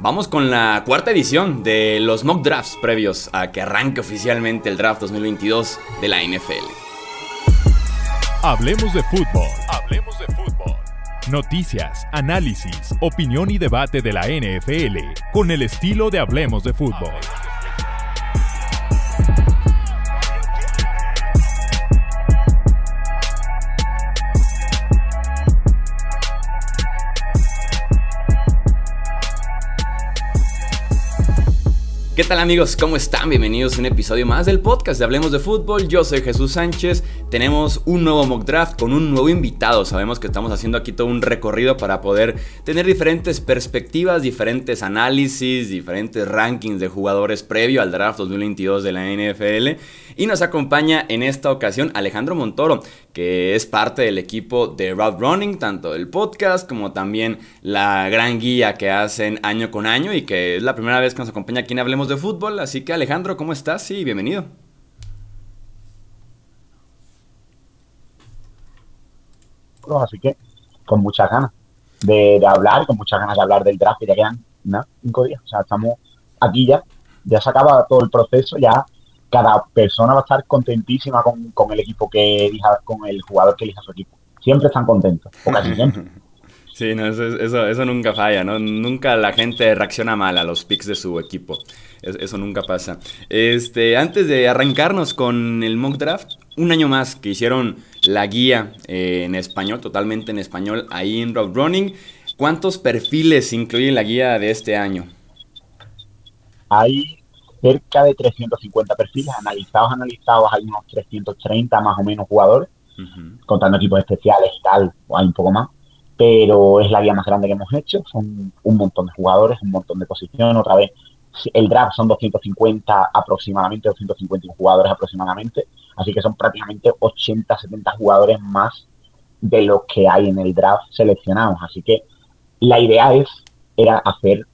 Vamos con la cuarta edición de los mock drafts previos a que arranque oficialmente el draft 2022 de la NFL. Hablemos de fútbol. Hablemos de fútbol. Noticias, análisis, opinión y debate de la NFL con el estilo de Hablemos de fútbol. ¿Qué tal amigos? ¿Cómo están? Bienvenidos a un episodio más del podcast de Hablemos de Fútbol. Yo soy Jesús Sánchez. Tenemos un nuevo mock draft con un nuevo invitado. Sabemos que estamos haciendo aquí todo un recorrido para poder tener diferentes perspectivas, diferentes análisis, diferentes rankings de jugadores previo al draft 2022 de la NFL. Y nos acompaña en esta ocasión Alejandro Montoro, que es parte del equipo de Route Running, tanto del podcast como también la gran guía que hacen año con año y que es la primera vez que nos acompaña aquí en Hablemos de fútbol. Así que Alejandro, ¿cómo estás? Y bienvenido. Así que con muchas ganas de, hablar, con muchas ganas de hablar del draft, que ya quedan cinco días. O sea, estamos aquí ya, ya se acaba todo el proceso, ya cada persona va a estar contentísima con, con el equipo que elija, con el jugador que elija su equipo. Siempre están contentos, o casi siempre. Sí, no, eso, eso, eso, nunca falla, ¿no? Nunca la gente reacciona mal a los picks de su equipo. Eso, nunca pasa. Este, antes de arrancarnos con el mock draft, un año más que hicieron la guía eh, en español, totalmente en español, ahí en Road Running. ¿Cuántos perfiles incluye la guía de este año? Hay cerca de 350 perfiles analizados, analizados, hay unos 330 más o menos jugadores, contando equipos especiales y tal, o hay un poco más pero es la guía más grande que hemos hecho. Son un montón de jugadores, un montón de posiciones. Otra vez, el draft son 250 aproximadamente, 251 jugadores aproximadamente. Así que son prácticamente 80, 70 jugadores más de los que hay en el draft seleccionados. Así que la idea es era hacer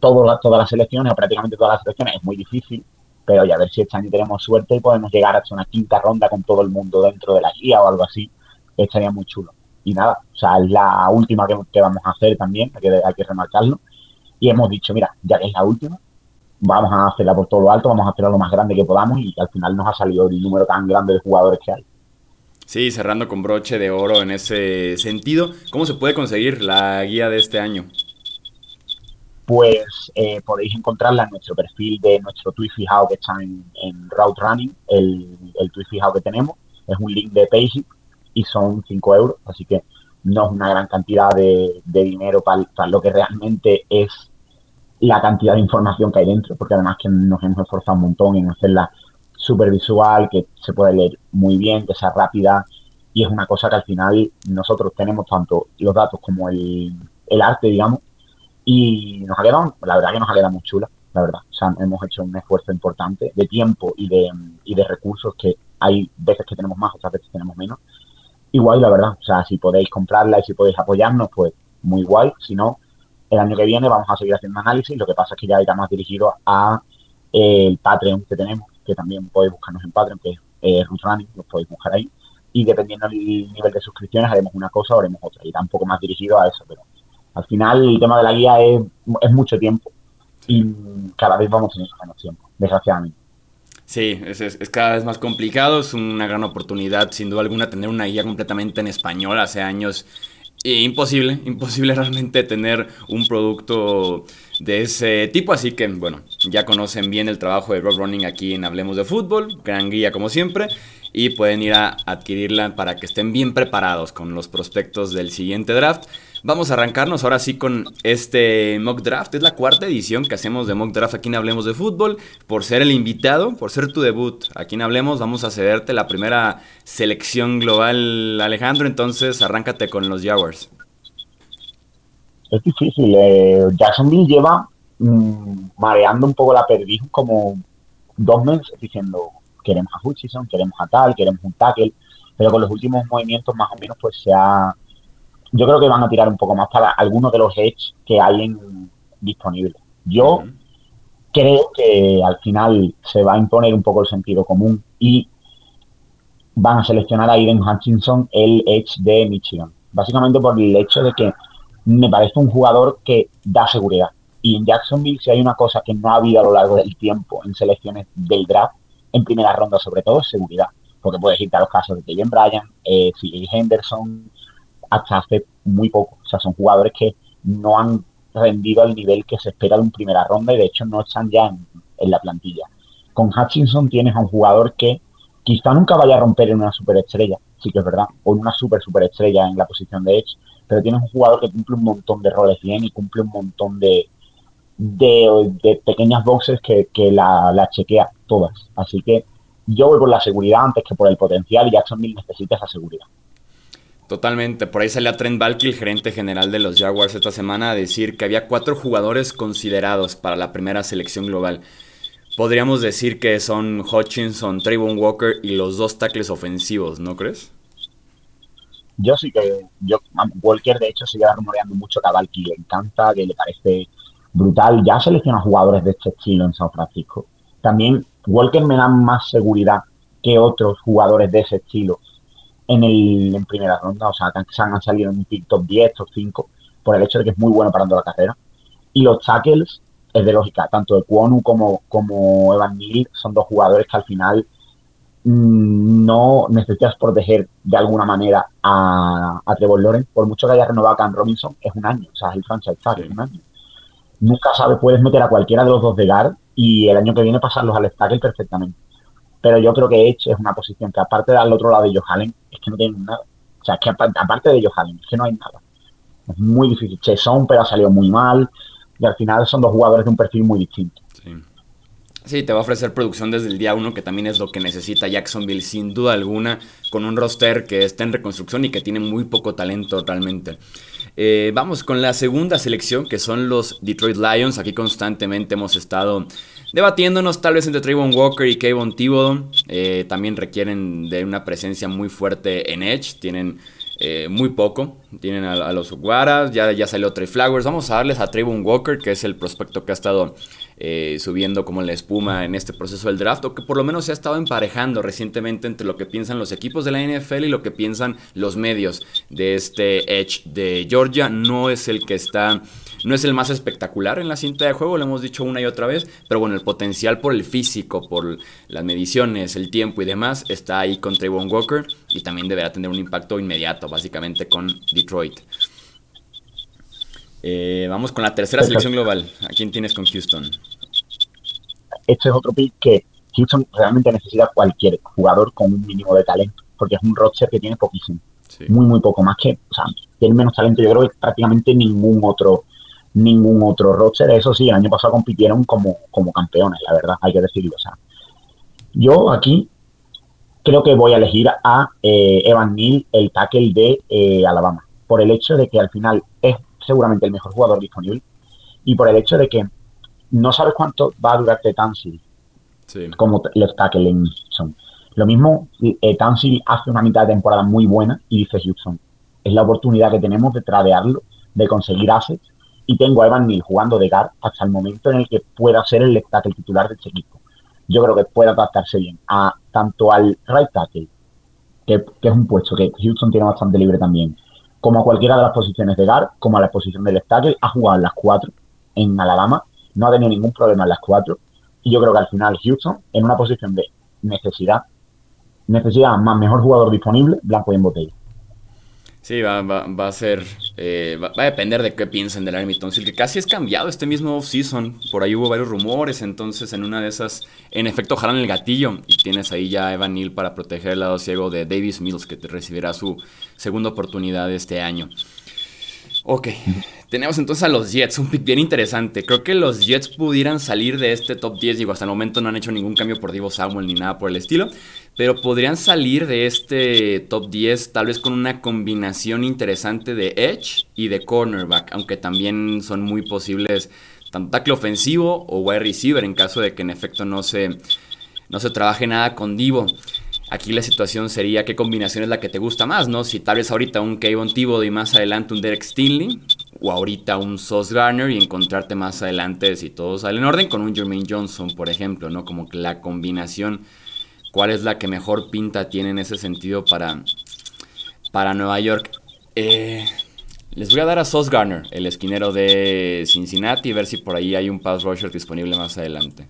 todo, todas las selecciones, o prácticamente todas las selecciones. Es muy difícil, pero ya a ver si este año tenemos suerte y podemos llegar hasta una quinta ronda con todo el mundo dentro de la guía o algo así. Estaría muy chulo y nada, o sea, es la última que, vamos a hacer también, hay que, hay que remarcarlo. Y hemos dicho, mira, ya que es la última, vamos a hacerla por todo lo alto, vamos a hacerla lo más grande que podamos y al final nos ha salido el número tan grande de jugadores que hay. Sí, cerrando con broche de oro en ese sentido, ¿cómo se puede conseguir la guía de este año? Pues eh, podéis encontrarla en nuestro perfil de nuestro tweet fijado que está en, en Route Running, el, el tweet fijado que tenemos, es un link de Payhip y son 5 euros, así que no es una gran cantidad de, dinero para, lo que realmente es la cantidad de información que hay dentro, porque además que nos hemos esforzado un montón en hacerla súper visual, que se puede leer muy bien, que sea rápida, y es una cosa que al final nosotros tenemos tanto los datos como el, el arte, digamos, y nos ha quedado, la verdad que nos ha quedado muy chula, la verdad. O sea, hemos hecho un esfuerzo importante de tiempo y de, y de recursos que hay veces que tenemos más, otras veces tenemos menos, y guay, la verdad. O sea, si podéis comprarla y si podéis apoyarnos, pues muy guay. Si no, el año que viene vamos a seguir haciendo análisis. Lo que pasa es que ya irá más dirigido a eh, el Patreon que tenemos, que también podéis buscarnos en Patreon, que es eh, Running, lo podéis buscar ahí. Y dependiendo del nivel de suscripciones, haremos una cosa o haremos otra. Irá un poco más dirigido a eso, pero al final el tema de la guía es, mucho tiempo y cada vez vamos tener menos tiempo, desgraciadamente. Sí, es, es, cada vez más complicado, es una gran oportunidad, sin duda alguna, tener una guía completamente en español. Hace años imposible, imposible realmente tener un producto de ese tipo. Así que, bueno, ya conocen bien el trabajo de Road Running aquí en Hablemos de Fútbol, gran guía como siempre. Y pueden ir a adquirirla para que estén bien preparados con los prospectos del siguiente draft. Vamos a arrancarnos ahora sí con este mock draft. Es la cuarta edición que hacemos de mock draft aquí en Hablemos de Fútbol. Por ser el invitado, por ser tu debut aquí en Hablemos, vamos a cederte la primera selección global, Alejandro. Entonces, arráncate con los Jaguars. Es difícil. Eh, Jacksonville lleva mm, mareando un poco la perdiz como dos meses diciendo queremos a Hutchison, queremos a tal, queremos un tackle, pero con los últimos movimientos más o menos pues se ha yo creo que van a tirar un poco más para algunos de los edge que hay en, disponibles. Yo creo que al final se va a imponer un poco el sentido común y van a seleccionar a Aiden Hutchinson, el edge de Michigan. Básicamente por el hecho de que me parece un jugador que da seguridad Y en Jacksonville, si hay una cosa que no ha habido a lo largo del tiempo en selecciones del draft, en primera ronda sobre todo, es seguridad. Porque puedes irte a los casos de Kevin Bryan, eh, Henderson, hasta hace muy poco. O sea, son jugadores que no han rendido al nivel que se espera de un primera ronda y de hecho no están ya en, la plantilla. Con Hutchinson tienes a un jugador que quizá nunca vaya a romper en una superestrella, sí que es verdad, o en una super superestrella en la posición de Edge, pero tienes un jugador que cumple un montón de roles bien y cumple un montón de, de, pequeñas boxes que, la, la, chequea todas. Así que yo voy por la seguridad antes que por el potencial y Jacksonville necesita esa seguridad. Totalmente. Por ahí sale a Trent Balky, el gerente general de los Jaguars esta semana, a decir que había cuatro jugadores considerados para la primera selección global. Podríamos decir que son Hutchinson, Trayvon Walker y los dos tackles ofensivos, ¿no crees? Yo sí que, yo, Walker de hecho lleva rumoreando mucho que a Balky le encanta, que le parece brutal. Ya selecciona jugadores de este estilo en San Francisco. También Walker me da más seguridad que otros jugadores de ese estilo en, el, en primera ronda, o sea, que han salido en un top 10, top 5, por el hecho de que es muy bueno parando la carrera. Y los tackles, es de lógica, tanto de Kwonu como, como Evan Neal son dos jugadores que al final mm, no necesitas proteger de alguna manera a, a Trevor Lawrence, por mucho que haya renovado a Cam Robinson, es un año, o sea, es el franchise tag, es un año. Nunca sabes, puedes meter a cualquiera de los dos de guard y el año que viene pasarlos al tackle perfectamente. Pero yo creo que Edge es una posición que aparte del otro lado de Johalen, es que no tienen nada. O sea, es que aparte de Johalen, es que no hay nada. Es muy difícil. Chesson, pero ha salido muy mal. Y al final son dos jugadores de un perfil muy distinto. Sí. Sí, te va a ofrecer producción desde el día uno, que también es lo que necesita Jacksonville, sin duda alguna, con un roster que está en reconstrucción y que tiene muy poco talento realmente. Eh, vamos con la segunda selección, que son los Detroit Lions. Aquí constantemente hemos estado debatiéndonos tal vez entre Trayvon Walker y Kayvon Thibodeau. Eh, también requieren de una presencia muy fuerte en Edge. Tienen eh, muy poco. Tienen a, los Guaras, ya, ya salió Trey Flowers. Vamos a darles a Trayvon Walker, que es el prospecto que ha estado eh, subiendo como la espuma en este proceso del draft, o que por lo menos se ha estado emparejando recientemente entre lo que piensan los equipos de la NFL y lo que piensan los medios de este Edge de Georgia. No es el que está no es el más espectacular en la cinta de juego, lo hemos dicho una y otra vez, pero bueno, el potencial por el físico, por las mediciones, el tiempo y demás está ahí con Trayvon Walker y también deberá tener un impacto inmediato, básicamente con Detroit. Eh, vamos con la tercera selección global. ¿A quién tienes con Houston? Este es otro pick que Houston realmente necesita cualquier jugador con un mínimo de talento, porque es un roster que tiene poquísimo. Muy, muy poco. Más que, o sea, tiene menos talento, yo creo que prácticamente ningún otro ningún otro roster. Eso sí, el año pasado compitieron como, como campeones, la verdad, hay que decirlo. O sea, yo aquí creo que voy a elegir a eh, Evan Neal, el tackle de eh, Alabama, por el hecho de que al final es seguramente el mejor jugador disponible y por el hecho de que no sabes cuánto va a durarte Tansil como left tackle en Houston. Lo mismo, eh, Tansil hace una mitad de temporada muy buena y dice Houston, es la oportunidad que tenemos de tradearlo, de conseguir assets y tengo a Evan Neal jugando de guard hasta el momento en el que pueda ser el tackle titular de este equipo. Yo creo que puede adaptarse bien a tanto al right tackle, que, es un puesto que Houston tiene bastante libre también, como a cualquiera de las posiciones de guard, como a la posición del tackle, ha jugado en las cuatro en Alabama, no ha tenido ningún problema en las cuatro, y yo creo que al final Houston, en una posición de necesidad, necesidad más mejor jugador disponible, blanco y en botella. Sí, va, va, a ser. Eh, va, a depender de qué piensen del Army Tonsil, que casi es cambiado este mismo off-season. Por ahí hubo varios rumores, entonces en una de esas, en efecto, jalan el gatillo. Y tienes ahí ya a Evan Neal para proteger el lado ciego de Davis Mills, que te recibirá su segunda oportunidad este año. Ok, tenemos entonces a los Jets, un pick bien interesante. Creo que los Jets pudieran salir de este top 10. Digo, hasta el momento no han hecho ningún cambio por Divo Samuel ni nada por el estilo. Pero podrían salir de este top 10 tal vez con una combinación interesante de edge y de cornerback. Aunque también son muy posibles tanto tackle ofensivo o wide receiver en caso de que en efecto no se, no se trabaje nada con Divo. Aquí la situación sería qué combinación es la que te gusta más, ¿no? Si tal vez ahorita un Kayvon Thibodeau y más adelante un Derek Stinley, o ahorita un Sauce Garner y encontrarte más adelante, si todo sale en orden, con un Jermaine Johnson, por ejemplo, ¿no? Como que la combinación, cuál es la que mejor pinta tiene en ese sentido para, para Nueva York. Eh, Les voy a dar a Sos Garner, el esquinero de Cincinnati, ver si por ahí hay un pass rusher disponible más adelante.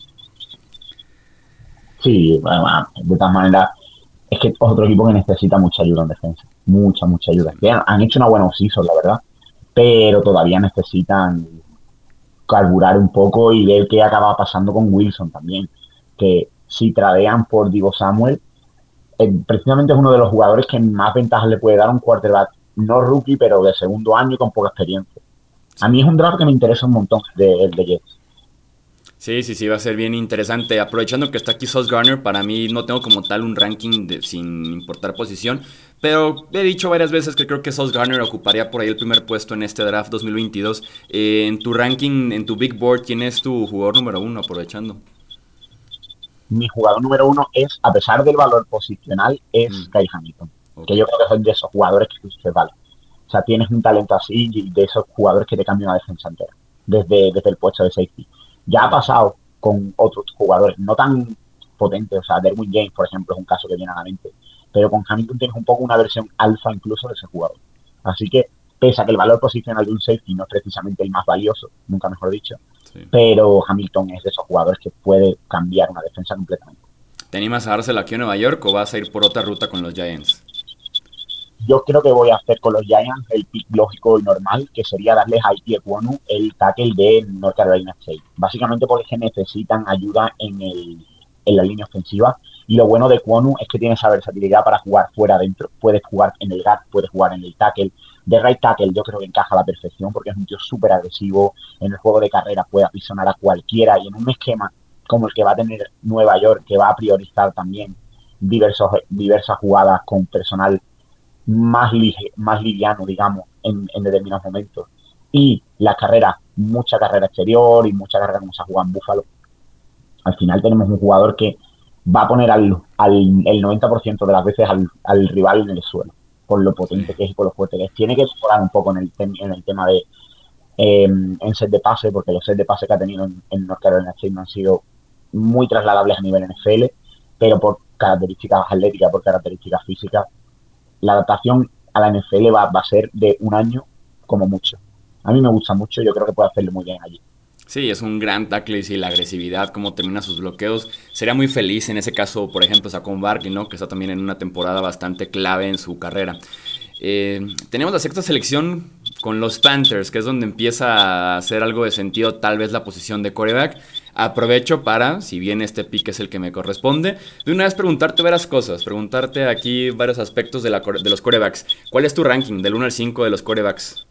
Sí, de todas maneras, es que es otro equipo que necesita mucha ayuda en defensa. Mucha, mucha ayuda. han, hecho una buena off la verdad, pero todavía necesitan carburar un poco y ver qué acaba pasando con Wilson también. Que si tradean por Divo Samuel, eh, precisamente es uno de los jugadores que más ventajas le puede dar un quarterback no rookie, pero de segundo año con poca experiencia. A mí es un draft que me interesa un montón de, de Jets. Sí, sí, sí, va a ser bien interesante. Aprovechando que está aquí Sauce Garner, para mí no tengo como tal un ranking de, sin importar posición, pero he dicho varias veces que creo que Sauce Garner ocuparía por ahí el primer puesto en este draft 2022. Eh, en tu ranking, en tu Big Board, ¿quién es tu jugador número uno? Aprovechando. Mi jugador número uno es, a pesar del valor posicional, es mm. Kai Hamilton que yo creo que son de esos jugadores que se vale. O sea, tienes un talento así y de esos jugadores que te cambian la defensa entera, desde, desde el puesto de safety. Ya ha pasado con otros jugadores, no tan potentes, o sea, Derwin James, por ejemplo, es un caso que viene a la mente, pero con Hamilton tienes un poco una versión alfa incluso de ese jugador. Así que, pese a que el valor posicional de un safety no es precisamente el más valioso, nunca mejor dicho, pero Hamilton es de esos jugadores que puede cambiar una defensa completamente. ¿Te animas a dársela aquí a Nueva York o vas a ir por otra ruta con los Giants? Yo creo que voy a hacer con los Giants el pick lógico y normal, que sería darles a Ike Ekwonu el tackle de North Carolina State. Básicamente porque necesitan ayuda en, el, en la línea ofensiva. Y lo bueno de Kwonu es que tiene esa versatilidad para jugar fuera adentro. Puedes jugar en el gap, puedes jugar en el tackle. De right tackle yo creo que encaja a la perfección porque es un tío súper agresivo. En el juego de carrera puede aprisionar a cualquiera y en un esquema como el que va a tener Nueva York, que va a priorizar también diversos, diversas jugadas con personal más, más liviano, digamos, en, determinados momentos. Y la carrera, mucha carrera exterior y mucha carrera como se ha jugado en Búfalo. Al final tenemos un jugador que va a poner al, al el 90% de las veces al, rival en el suelo, por lo potente que es y por lo fuerte que es. Tiene que mejorar un poco en el, en el tema de em, en set de pase, porque los set de pase que ha tenido en, en North Carolina State no han sido muy trasladables a nivel NFL, pero por características atléticas, por características físicas, la adaptación a la NFL va, a ser de un año como mucho. A mí me gusta mucho, yo creo que puede hacerlo muy bien allí. Sí, es un gran tackle y la agresividad, cómo termina sus bloqueos. Sería muy feliz en ese caso, por ejemplo, Saquon Barkley, ¿no? Que está también en una temporada bastante clave en su carrera. Eh, tenemos la sexta selección con los Panthers, que es donde empieza a hacer algo de sentido tal vez la posición de coreback. Aprovecho para, si bien este pick es el que me corresponde, de una vez preguntarte varias cosas, preguntarte aquí varios aspectos de, la, de los corebacks. ¿Cuál es tu ranking del 1 al 5 de los corebacks?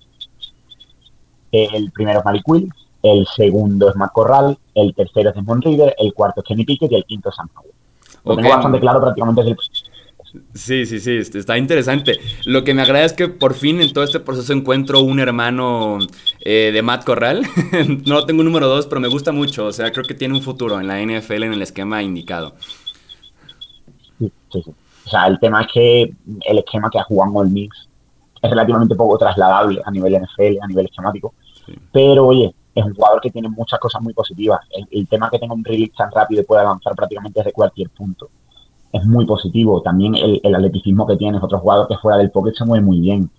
El primero es Malik Will, el segundo es Matt Corral, el tercero es Desmond Reader, el cuarto es Kenny Pickett y el quinto es Sam Howell. Lo tengo bastante claro prácticamente desde el Sí, sí, sí, está interesante. Lo que me agrada es que por fin en todo este proceso encuentro un hermano eh, de Matt Corral. no tengo un número dos, pero me gusta mucho. O sea, creo que tiene un futuro en la NFL en el esquema indicado. Sí, sí, sí. O sea, el tema es que el esquema que ha jugado el Mix es relativamente poco trasladable a nivel NFL, a nivel esquemático. Pero oye, es un jugador que tiene muchas cosas muy positivas. El, tema que tenga un release tan rápido y pueda avanzar prácticamente desde cualquier punto es muy positivo. También el, atleticismo que tiene, otro jugador que fuera del pocket se mueve muy bien.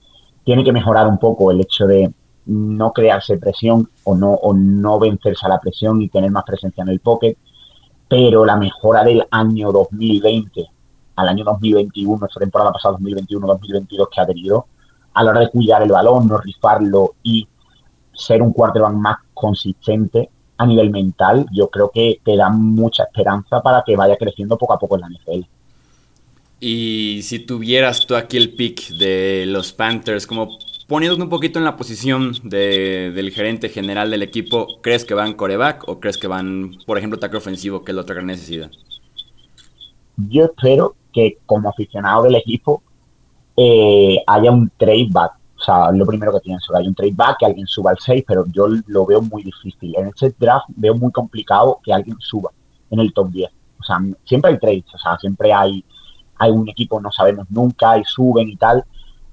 Tiene que mejorar un poco el hecho de no crearse presión o no, o no vencerse a la presión y tener más presencia en el pocket. Pero la mejora del año 2020 al año 2021, esta temporada pasada 2021-2022 que ha tenido, a la hora de cuidar el balón, no rifarlo y ser un quarterback más consistente, a nivel mental, yo creo que te da mucha esperanza para que vaya creciendo poco a poco en la NFL. Y si tuvieras tú aquí el pick de los Panthers, como poniéndote un poquito en la posición del gerente general del equipo, ¿crees que van coreback o crees que van, por ejemplo, ataque ofensivo, que es la otra gran necesidad? Yo espero que como aficionado del equipo eh, haya un trade back o sea, lo primero que pienso, que hay un trade back, que alguien suba al 6, pero yo lo veo muy difícil. En este draft veo muy complicado que alguien suba en el top 10. O sea, siempre hay trades, o sea, siempre hay, hay un equipo, no sabemos nunca, y suben y tal,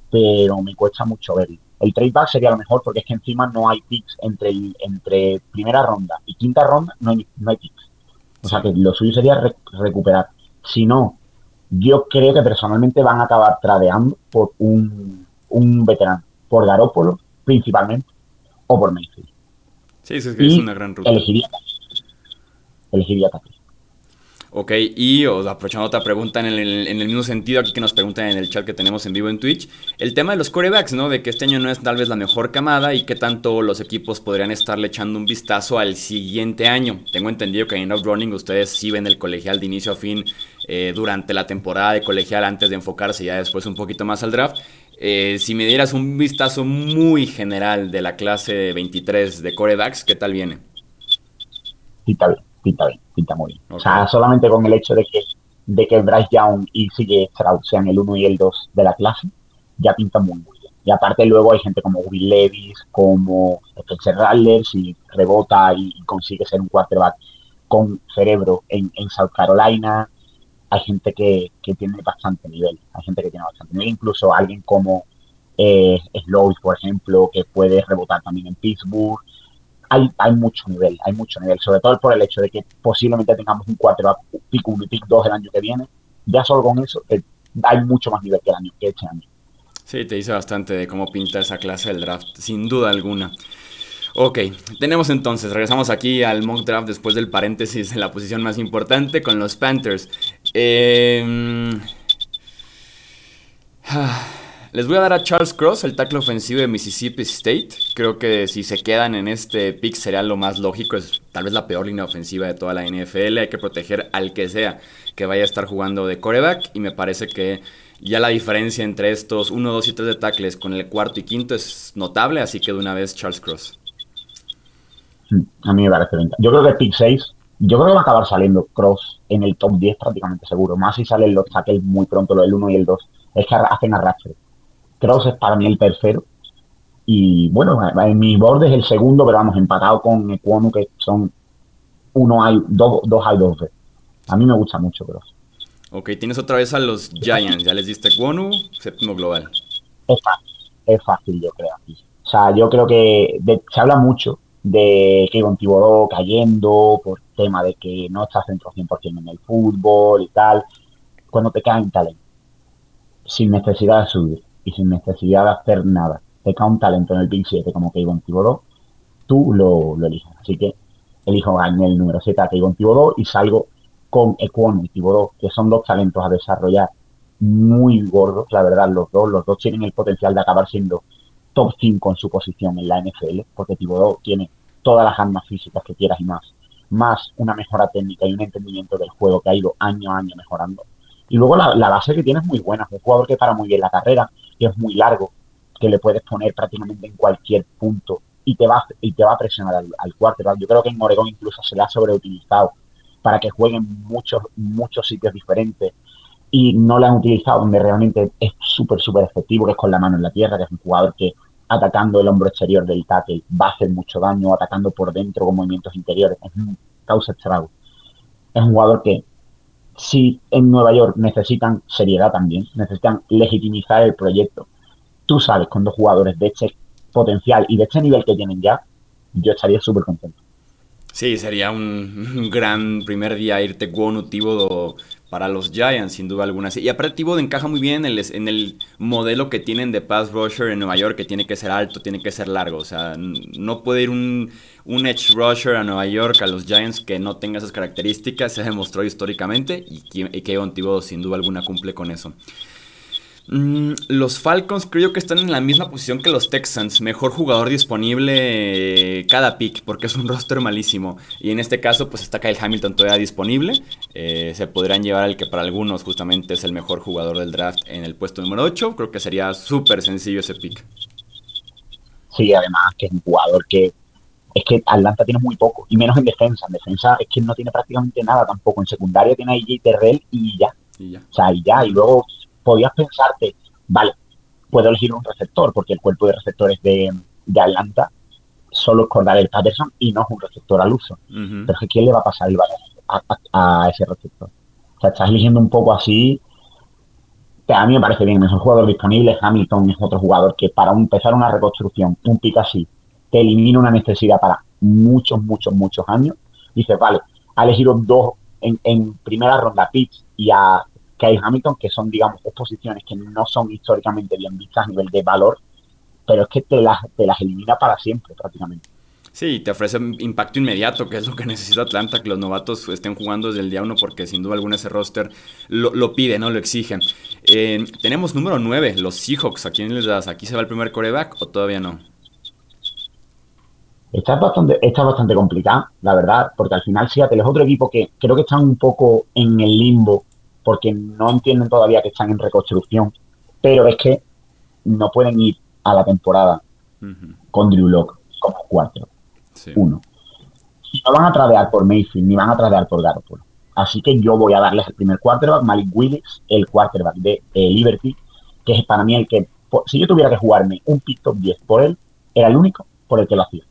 pero me cuesta mucho verlo. El trade back sería lo mejor porque es que encima no hay picks entre, entre primera ronda y quinta ronda, no hay, no hay picks. O sea, que lo suyo sería recuperar. Si no, yo creo que personalmente van a acabar tradeando por un un veterano, por Garópolo principalmente, o por Mayfield. Sí, es, es una gran ruta. Elegiría, elegiría Ok, y aprovechando otra pregunta en el, en el, mismo sentido, aquí que nos preguntan en el chat que tenemos en vivo en Twitch, el tema de los corebacks, ¿no? De que este año no es tal vez la mejor camada y qué tanto los equipos podrían estarle echando un vistazo al siguiente año. Tengo entendido que en Off Running ustedes sí ven el colegial de inicio a fin eh, durante la temporada de colegial antes de enfocarse ya después un poquito más al draft. Eh, si me dieras un vistazo muy general de la clase 23 de corebacks, ¿qué tal viene? Está bien pinta bien, pinta muy bien. O sea, solamente con el hecho de que, de que Bryce Young y CJ Stroud sean el 1 y el 2 de la clase, ya pinta muy, muy bien. Y aparte luego hay gente como Will Levis, como Spencer Rattler, si rebota y, consigue ser un quarterback con cerebro en, South Carolina. Hay gente que, que, tiene bastante nivel, hay gente que tiene bastante nivel, incluso alguien como eh, por ejemplo, que puede rebotar también en Pittsburgh hay, mucho nivel, hay mucho nivel, sobre todo por el hecho de que posiblemente tengamos un 4 pick 1 y pick 2 el año que viene. Ya solo con eso, eh, hay mucho más nivel que el año que este año. Sí, te dice bastante de cómo pinta esa clase del draft, sin duda alguna. Ok, tenemos entonces, regresamos aquí al mock draft después del paréntesis en la posición más importante con los Panthers. Eh... Les voy a dar a Charles Cross, el tackle ofensivo de Mississippi State. Creo que si se quedan en este pick sería lo más lógico. Es tal vez la peor línea ofensiva de toda la NFL. Hay que proteger al que sea que vaya a estar jugando de coreback. Y me parece que ya la diferencia entre estos 1, 2 y 3 de tackles con el cuarto y quinto es notable. Así que de una vez Charles Cross. A mí me parece bien. Yo creo que pick 6, yo creo que va a acabar saliendo Cross en el top 10 prácticamente seguro. Más si salen los tackles muy pronto, lo del 1 y el 2. Es que hacen arrastre Cross es para mí el tercero. Y bueno, en mi borde es el segundo, pero vamos, empatado con Equonu, que son uno hay, dos, dos hay dos A mí me gusta mucho Cross. Ok, tienes otra vez a los Giants, ya les diste Equonu, séptimo global. Es fácil, es fácil yo creo. O sea, yo creo que se habla mucho de que Thibodeau cayendo por tema de que no está centro 100% en el fútbol y tal, cuando te caen talento, sin necesidad de subir y sin necesidad de hacer nada, te cae un talento en el pick 7 como Kayvon Thibodeau, tú lo, lo, eliges. Así que elijo en el número 7 a Kayvon Thibodeau y salgo con Equon y Thibodeau, que son dos talentos a desarrollar muy gordos, la verdad, los dos. Los dos tienen el potencial de acabar siendo top 5 en su posición en la NFL, porque Thibodeau tiene todas las armas físicas que quieras y más, más una mejora técnica y un entendimiento del juego que ha ido año a año mejorando. Y luego la, la base que tiene es muy buena, es un jugador que para muy bien la carrera, que es muy largo, que le puedes poner prácticamente en cualquier punto y te va, y te va a presionar al, al Yo creo que en Oregón incluso se le ha sobreutilizado para que jueguen muchos, muchos sitios diferentes y no lo han utilizado donde realmente es súper, súper efectivo, que es con la mano en la tierra, que es un jugador que atacando el hombro exterior del tackle va a hacer mucho daño, atacando por dentro con movimientos interiores, es un causa estrago. Es un jugador que si en Nueva York necesitan seriedad también, necesitan legitimizar el proyecto, tú sales con dos jugadores de este potencial y de este nivel que tienen ya, yo estaría súper contento. Sí, sería un, gran primer día irte con Tíbodo para los Giants, sin duda alguna. Y aparte Tíbodo encaja muy bien en el, modelo que tienen de pass rusher en Nueva York, que tiene que ser alto, tiene que ser largo. O sea, no puede ir un, edge rusher a Nueva York, a los Giants, que no tenga esas características. Se demostró históricamente y, y Kevin Tíbodo sin duda alguna cumple con eso. Mm, los Falcons creo que están en la misma posición que los Texans. Mejor jugador disponible eh, cada pick, porque es un roster malísimo. Y en este caso, pues está Kyle Hamilton todavía disponible. Eh, se podrían llevar al que para algunos justamente es el mejor jugador del draft en el puesto número 8. Creo que sería súper sencillo ese pick. Sí, además que es un jugador que es que Atlanta tiene muy poco, y menos en defensa. En defensa es que no tiene prácticamente nada tampoco. En secundaria tiene a AJ Terrell y ya. Y ya. O sea, y ya. Y luego podías pensarte, vale, puedo elegir un receptor, porque el cuerpo de receptores de, de Atlanta solo es el Patterson y no es un receptor al uso. Pero ¿quién le va a pasar el balón a, ese receptor? O sea, estás eligiendo un poco así. Que a mí me parece bien, es un jugador disponible. Hamilton es otro jugador que para empezar una reconstrucción, un pick así, te elimina una necesidad para muchos, muchos, muchos años. Dices, vale, ha elegido dos en, en primera ronda picks y a hay Hamilton, que son, digamos, dos posiciones que no son históricamente bien vistas a nivel de valor, pero es que te las, te las elimina para siempre prácticamente. Sí, te ofrece impacto inmediato, que es lo que necesita Atlanta, que los novatos estén jugando desde el día uno, porque sin duda alguna ese roster lo, pide, ¿no? Lo exige. Eh, tenemos número 9, los Seahawks. ¿A quién les das? ¿Aquí se va el primer coreback o todavía no? Está bastante, está bastante complicada, la verdad, porque al final Seattle es otro equipo que creo que están un poco en el limbo, porque no entienden todavía que están en reconstrucción, pero es que no pueden ir a la temporada con Drew Locke como cuatro. Uno. No van a tradear por Mayfield ni van a tradear por Garoppolo. Así que yo voy a darles el primer quarterback, Malik Willis, el quarterback de eh, Liberty, que es para mí el que, si yo tuviera que jugarme un pick top 10 por él, era el único por el que lo hacía.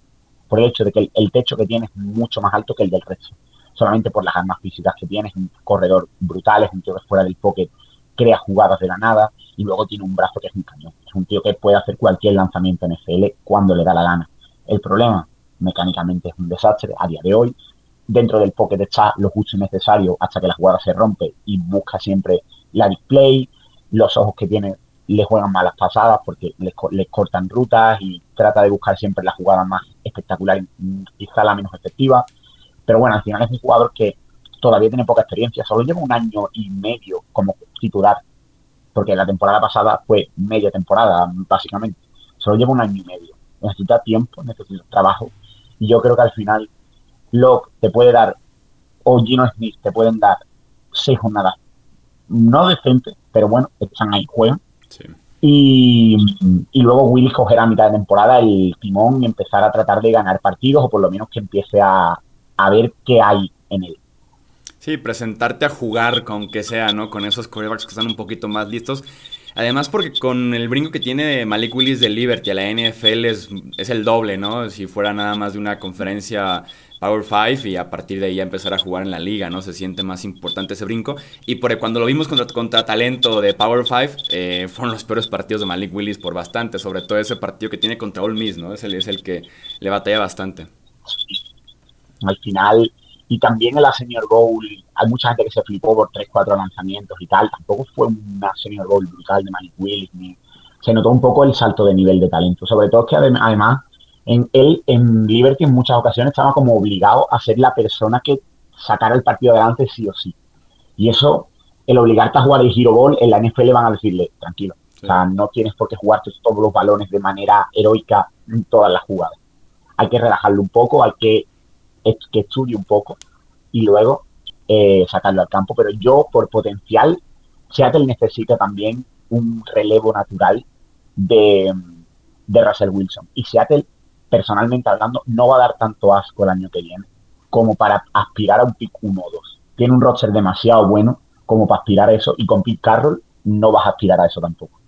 Por el hecho de que el, techo que tiene es mucho más alto que el del resto. Solamente por las armas físicas que tiene, es un corredor brutal, es un tío que fuera del pocket crea jugadas de la nada y luego tiene un brazo que es un cañón. Es un tío que puede hacer cualquier lanzamiento en FL cuando le da la gana. El problema mecánicamente es un desastre a día de hoy. Dentro del pocket está lo justo y necesario hasta que la jugada se rompe y busca siempre la display. Los ojos que tiene le juegan malas pasadas porque les, cortan rutas y trata de buscar siempre la jugada más espectacular y quizá la menos efectiva. Pero bueno, al final es un jugador que todavía tiene poca experiencia, solo lleva un año y medio como titular, porque la temporada pasada fue media temporada, básicamente. Solo lleva un año y medio. Necesita tiempo, necesita trabajo y yo creo que al final Locke te puede dar, o Gino Smith te pueden dar seis jornadas no decentes, pero bueno, están ahí, juegan. Y, luego Willis cogerá a mitad de temporada el timón y empezar a tratar de ganar partidos, o por lo menos que empiece a, a ver qué hay en él. Sí, presentarte a jugar con que sea, ¿no? Con esos corebacks que están un poquito más listos. Además, porque con el brinco que tiene Malik Willis de Liberty a la NFL es, es el doble, ¿no? Si fuera nada más de una conferencia Power 5 y a partir de ahí empezar a jugar en la liga, ¿no? Se siente más importante ese brinco. Y por, cuando lo vimos contra, contra talento de Power 5, eh, fueron los peores partidos de Malik Willis por bastante, sobre todo ese partido que tiene contra Ole Miss, ¿no? Es el, es el que le batalla bastante. Al final, y también en la Senior Bowl, hay mucha gente que se flipó por 3, 4 lanzamientos y tal. Tampoco fue una Senior Bowl brutal de Malik Willis. Ni... Se notó un poco el salto de nivel de talento. Sobre todo que además, en él, en Liberty, en muchas ocasiones estaba como obligado a ser la persona que sacara el partido adelante sí o sí. Y eso, el obligarte a jugar el Hero Ball, en la NFL van a decirle, tranquilo. O sea, no tienes por qué jugarte todos los balones de manera heroica en todas las jugadas. Hay que relajarlo un poco, hay que que estudie un poco y luego eh, sacarlo al campo. Pero yo, por potencial, Seattle necesita también un relevo natural de, de Russell Wilson. Y Seattle, personalmente hablando, no va a dar tanto asco el año que viene como para aspirar a un pick 1 o 2. Tiene un roster demasiado bueno como para aspirar a eso y con Pete Carroll no vas a aspirar a eso tampoco.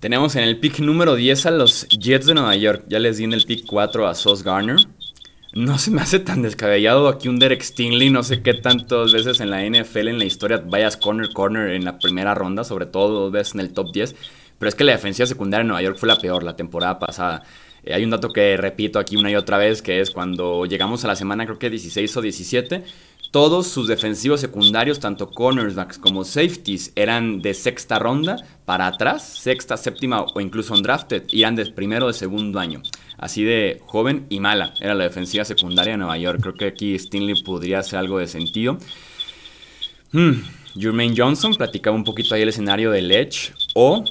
Tenemos en el pick número 10 a los Jets de Nueva York. Ya les di en el pick 4 a Sauce Garner. No se me hace tan descabellado aquí un Derek Stingley. No sé qué tantas veces en la NFL, en la historia, vayas corner, corner en la primera ronda, sobre todo dos veces en el top 10. Pero es que la defensiva secundaria en Nueva York fue la peor la temporada pasada. Eh, hay un dato que repito aquí una y otra vez, que es cuando llegamos a la semana, creo que 16 o 17, todos sus defensivos secundarios, tanto cornerbacks como safeties, eran de sexta ronda para atrás, sexta, séptima o incluso undrafted, y eran de primero o de segundo año. Así de joven y mala era la defensiva secundaria de Nueva York. Creo que aquí Stinley podría hacer algo de sentido. Hmm, Jermaine Johnson platicaba un poquito ahí el escenario del Edge o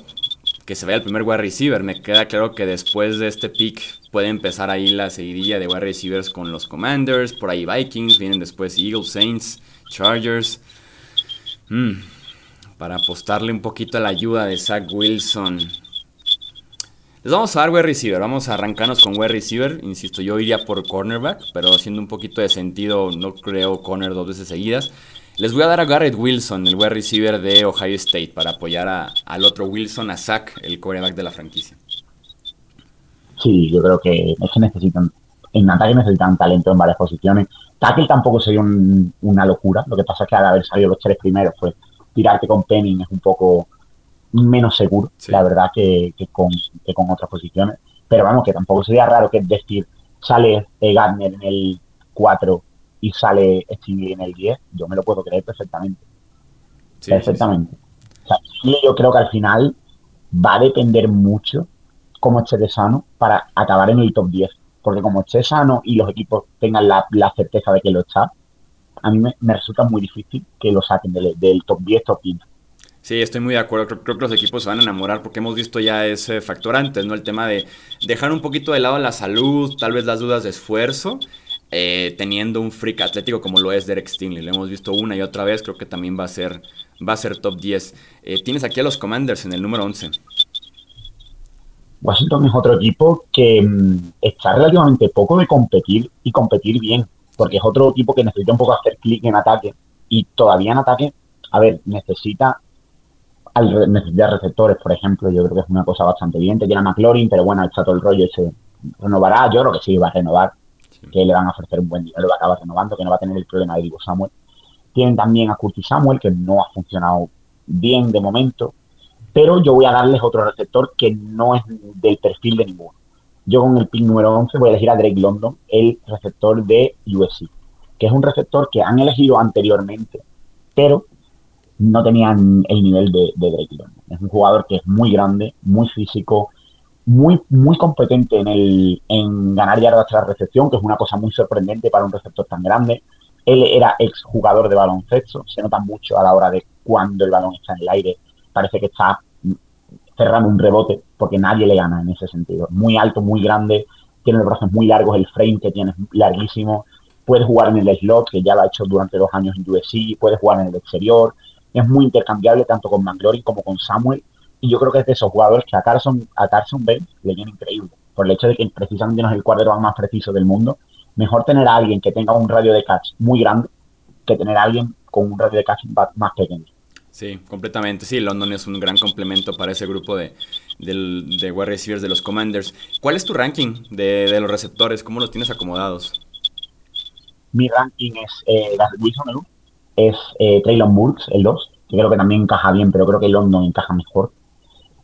que se vaya el primer wide receiver. Me queda claro que después de este pick puede empezar ahí la seguidilla de wide receivers con los Commanders, por ahí Vikings, vienen después Eagles, Saints, Chargers. Hmm, para apostarle un poquito a la ayuda de Zach Wilson. Les vamos a dar wide receiver, vamos a arrancarnos con wide receiver. Insisto, yo iría por cornerback, pero haciendo un poquito de sentido, no creo corner dos veces seguidas. Les voy a dar a Garrett Wilson, el wide receiver de Ohio State, para apoyar al otro Wilson, a Zach, el quarterback de la franquicia. Sí, yo creo que es que necesitan, en ataque necesitan talento en varias posiciones. Tackle tampoco sería una locura, lo que pasa es que al haber salido los tres primeros, pues tirarte con Penning es un poco menos seguro, la verdad, que, con, con otras posiciones. Pero vamos, que tampoco sería raro que decir, sale eh, Gardner en el 4 y sale Stingley en el 10, yo me lo puedo creer perfectamente. perfectamente. yo creo que al final va a depender mucho como esté de sano para acabar en el top 10. Porque como esté sano y los equipos tengan la, certeza de que lo está, a mí me, resulta muy difícil que lo saquen del, del top 10, top 15. Sí, estoy muy de acuerdo. Creo, que los equipos se van a enamorar porque hemos visto ya ese factor antes, ¿no? El tema de dejar un poquito de lado la salud, tal vez las dudas de esfuerzo, eh, teniendo un freak atlético como lo es Derek Stingley. Lo hemos visto una y otra vez, creo que también va a ser, va a ser top 10. Eh, tienes aquí a los Commanders en el número 11. Washington es otro equipo que mm, está relativamente poco de competir y competir bien, porque es otro equipo que necesita un poco hacer clic en ataque y todavía en ataque, a ver, necesita al necesidad receptores, por ejemplo, yo creo que es una cosa bastante bien. Te tiene McLaurin, pero bueno, está todo el rollo y se renovará. Yo creo que sí va a renovar, que le van a ofrecer un buen dinero, va a acabar renovando, que no va a tener el problema de Divo Samuel. Tienen también a Curtis Samuel, que no ha funcionado bien de momento, pero yo voy a darles otro receptor que no es del perfil de ninguno. Yo con el pick número 11 voy a elegir a Drake London, el receptor de USC, que es un receptor que han elegido anteriormente, pero no tenían el nivel de, de Drake Es un jugador que es muy grande, muy físico, muy, muy competente en, el, en ganar yardas tras recepción, que es una cosa muy sorprendente para un receptor tan grande. Él era ex jugador de baloncesto, se nota mucho a la hora de cuando el balón está en el aire, parece que está cerrando un rebote, porque nadie le gana en ese sentido. Muy alto, muy grande, tiene los brazos muy largos, el frame que tiene es larguísimo, puede jugar en el slot, que ya lo ha hecho durante dos años en USC, puede jugar en el exterior, es muy intercambiable tanto con McLaurin como con Samuel. Y yo creo que es de esos jugadores que a Carson, a Carson Bay le viene increíble. Por el hecho de que precisamente no es el cuadro más preciso del mundo. Mejor tener a alguien que tenga un radio de catch muy grande que tener a alguien con un radio de catch más pequeño. Sí, completamente. Sí, London es un gran complemento para ese grupo de, de, wide receivers de los Commanders. ¿Cuál es tu ranking de, los receptores? ¿Cómo los tienes acomodados? Mi ranking es eh, Wilson, es eh, Traylon Burks, el 2, que creo que también encaja bien, pero creo que London encaja mejor.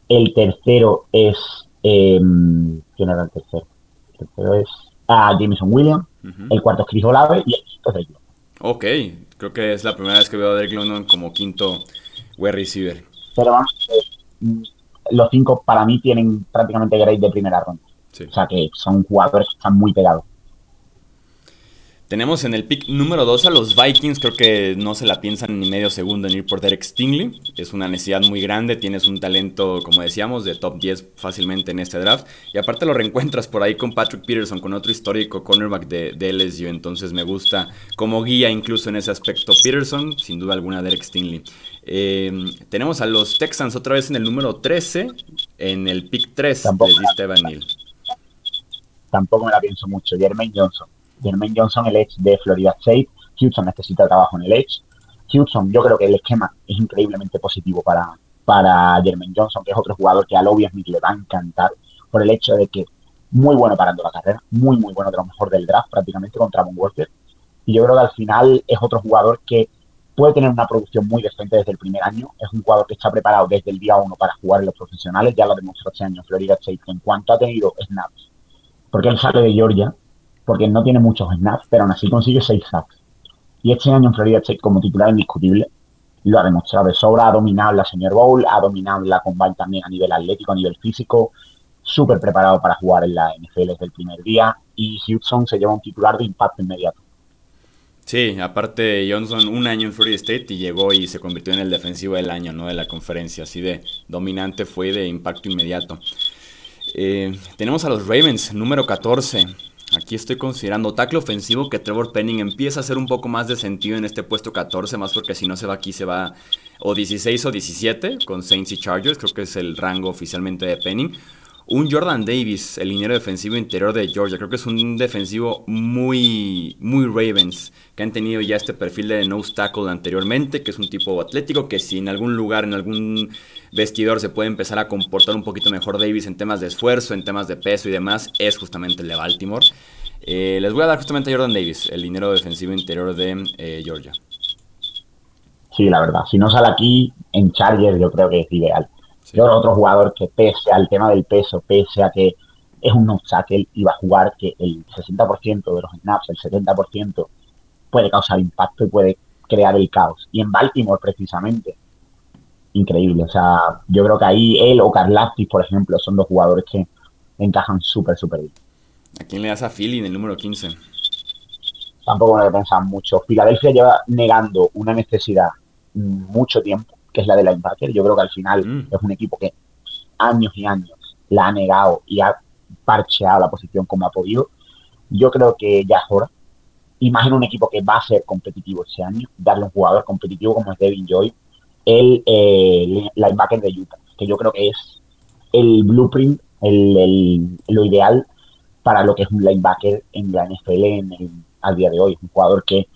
El tercero es. Em, ¿Quién era el tercero? El tercero es. Ah, Jameson Williams. El cuarto es Chris Olave y el quinto es Drake Ok, creo que es la primera vez que veo a Drake London como quinto wide receiver. Pero vamos, eh, los cinco para mí tienen prácticamente grade de primera ronda. O sea que son jugadores que están muy pegados. Tenemos en el pick número 2 a los Vikings. Creo que no se la piensan ni medio segundo en ir por Derek Stingley. Es una necesidad muy grande. Tienes un talento, como decíamos, de top 10 fácilmente en este draft. Y aparte lo reencuentras por ahí con Patrick Peterson, con otro histórico cornerback de, LSU. Entonces me gusta como guía incluso en ese aspecto Peterson. Sin duda alguna Derek Stingley. Em, tenemos a los Texans otra vez en el número 13. En el pick 3 Tampoco diste Evan Neal. Tampoco me la pienso mucho. Jermaine Johnson. Jermaine Johnson, el Edge de Florida State. Houston necesita trabajo en el Edge. Houston, yo creo que el esquema es increíblemente positivo para, para Jermaine Johnson, que es otro jugador que a Lobby Smith le va a encantar por el hecho de que muy bueno parando la carrera, muy, muy bueno, de lo mejor del draft, prácticamente contra Von Walker. Y yo creo que al final es otro jugador que puede tener una producción muy decente desde el primer año. Es un jugador que está preparado desde el día uno para jugar en los profesionales. Ya lo demostró este año Florida State en cuanto ha tenido snaps. Porque él sale de Georgia porque no tiene muchos snaps, pero aún así consigue 6 sacks. Y este año en Florida State como titular indiscutible lo ha demostrado de sobra, ha dominado la Senior Bowl, ha dominado la Combine también a nivel atlético, a nivel físico, súper preparado para jugar en la NFL desde el primer día y Houston se lleva un titular de impacto inmediato. Sí, aparte Johnson un año en Florida State y llegó y se convirtió en el defensivo del año, ¿no? De la conferencia, así de dominante fue de impacto inmediato. Eh, tenemos a los Ravens, número 14. Aquí estoy considerando tackle ofensivo que Trevor Penning empieza a hacer un poco más de sentido en este puesto 14, más porque si no se va aquí se va o 16 o 17 con Saints y Chargers, creo que es el rango oficialmente de Penning. Un Jordan Davis, el liniero defensivo interior de Georgia. Creo que es un defensivo muy, muy Ravens, que han tenido ya este perfil de nose tackle anteriormente, que es un tipo atlético, que si en algún lugar, en algún vestidor se puede empezar a comportar un poquito mejor Davis en temas de esfuerzo, en temas de peso y demás, es justamente el de Baltimore. Eh, les voy a dar justamente a Jordan Davis, el liniero defensivo interior de eh, Georgia. Sí, la verdad. Si no sale aquí, en Chargers yo creo que es ideal. Yo otro jugador que pese al tema del peso, pese a que es un no-tackle y va a jugar que el 60% de los snaps, el 70% puede causar impacto y puede crear el caos. Y en Baltimore precisamente, increíble. O sea, yo creo que ahí él o Carlastis, por ejemplo, son dos jugadores que encajan súper, súper bien. ¿A quién le das a Philly en el número 15? Tampoco me lo he mucho. Filadelfia lleva negando una necesidad mucho tiempo, que es la de linebacker. Yo creo que al final mm. es un equipo que años y años la ha negado y ha parcheado la posición como ha podido. Yo creo que ya es hora. Imagino un equipo que va a ser competitivo este año, darle un jugador competitivo como es Devin Joy, el eh, linebacker de Utah, que yo creo que es el blueprint, el, lo ideal para lo que es un linebacker en la NFL en al día de hoy. Es un jugador que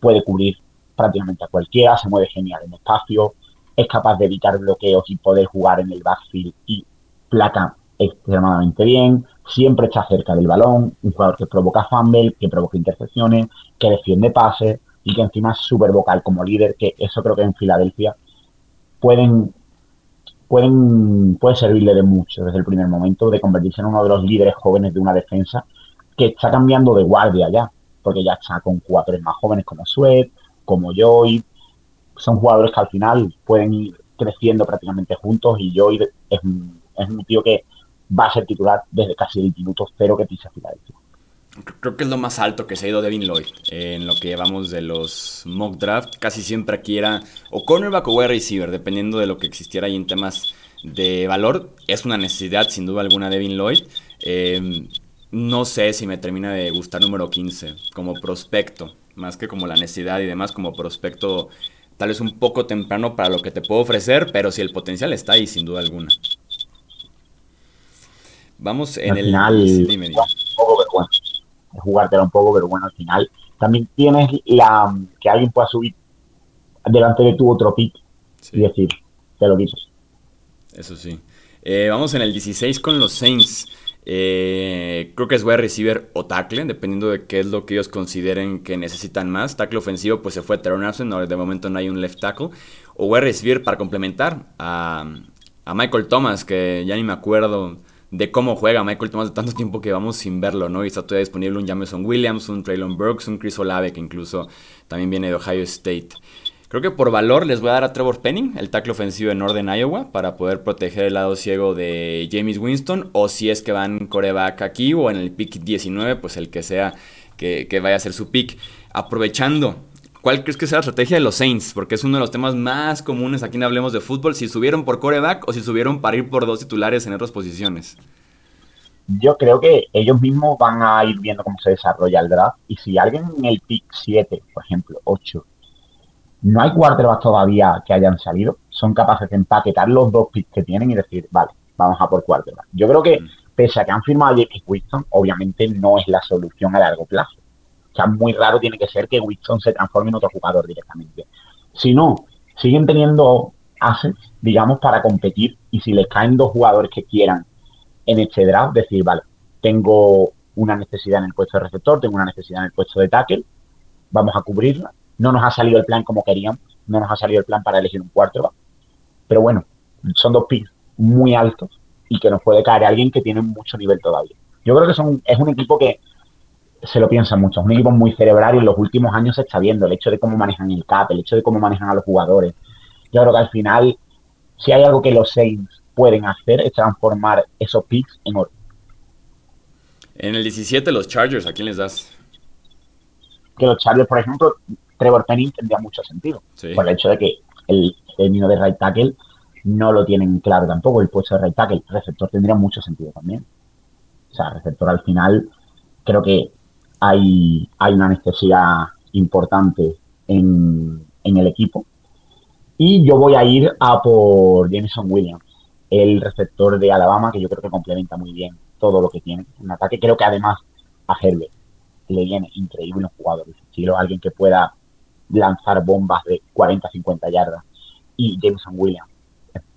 puede cubrir prácticamente a cualquiera, se mueve genial en espacio, es capaz de evitar bloqueos y poder jugar en el backfield y placa extremadamente bien, siempre está cerca del balón, un jugador que provoca fumble, que provoca intercepciones, que defiende pases y que encima es súper vocal como líder, que eso creo que en Filadelfia pueden, pueden, puede servirle de mucho desde el primer momento, de convertirse en uno de los líderes jóvenes de una defensa que está cambiando de guardia ya, porque ya está con jugadores más jóvenes como Sweat, como Joy. Son jugadores que al final pueden ir creciendo prácticamente juntos y Joy es un, es un tío que va a ser titular desde casi el minuto cero que pisa Filadelfia. Creo que es lo más alto que se ha ido Devin Lloyd en lo que llevamos de los mock draft. Casi siempre aquí era o cornerback o wide receiver, dependiendo de lo que existiera ahí en temas de valor. Es una necesidad, sin duda alguna, Devin Lloyd. Eh, no sé si me termina de gustar número 15 como prospecto, más que como la necesidad y demás, como prospecto tal vez un poco temprano para lo que te puedo ofrecer, pero si el potencial está ahí, sin duda alguna. Vamos en el... Final, dime, dime. jugártela un poco, pero bueno, al final también tienes la que alguien pueda subir delante de tu otro pick y decir, te lo quito. Eso sí. Eh, vamos en el 16 con los Saints. Eh, creo que es wide receiver o tackle, dependiendo de qué es lo que ellos consideren que necesitan más. Tackle ofensivo, pues se fue Teron Armstrong, no, de momento no hay un left tackle. O wide receiver para complementar a, Michael Thomas, que ya ni me acuerdo de cómo juega Michael Thomas de tanto tiempo que vamos sin verlo, ¿no? Y está todavía disponible un Jameson Williams, un Traylon Brooks, un Chris Olave, que incluso también viene de Ohio State. Creo que por valor les voy a dar a Trevor Penning, el tackle ofensivo de Northern Iowa, para poder proteger el lado ciego de James Winston. O si es que van coreback aquí o en el pick 19, pues el que sea que, vaya a ser su pick. Aprovechando ¿Cuál crees que sea la estrategia de los Saints? Porque es uno de los temas más comunes aquí en Hablemos de Fútbol. Si subieron por coreback o si subieron para ir por dos titulares en otras posiciones. Yo creo que ellos mismos van a ir viendo cómo se desarrolla el draft. Y si alguien en el pick 7, por ejemplo, 8, no hay quarterbacks todavía que hayan salido, son capaces de empaquetar los dos picks que tienen y decir, vale, vamos a por quarterback. Yo creo que, mm. pese a que han firmado a J.P. Winston, obviamente no es la solución a largo plazo. O sea, muy raro tiene que ser que Winston se transforme en otro jugador directamente. Si no, siguen teniendo assets, digamos, para competir y si les caen dos jugadores que quieran en este draft, decir, vale, tengo una necesidad en el puesto de receptor, tengo una necesidad en el puesto de tackle, vamos a cubrirla no nos ha salido el plan como queríamos, no nos ha salido el plan para elegir un cuarto, pero bueno, son dos picks muy altos y que nos puede caer alguien que tiene mucho nivel todavía. Yo creo que son, es un equipo que se lo piensa mucho, es un equipo muy cerebral y en los últimos años se está viendo el hecho de cómo manejan el cap, el hecho de cómo manejan a los jugadores. Yo creo que al final, si hay algo que los Saints pueden hacer es transformar esos picks en oro. En el 17 los Chargers, ¿a quién les das? Que los Chargers, por ejemplo, Trevor Penning tendría mucho sentido. Por el hecho de que el término de right tackle no lo tienen claro tampoco. El puesto de right tackle, receptor tendría mucho sentido también. O sea, receptor al final creo que hay, hay una necesidad importante en, el equipo. Y yo voy a ir a por Jameson Williams, el receptor de Alabama, que yo creo que complementa muy bien todo lo que tiene. Un ataque creo que además a Herbert le viene increíble un jugador de estilo, alguien que pueda lanzar bombas de 40, 50 yardas. Y Jameson Williams,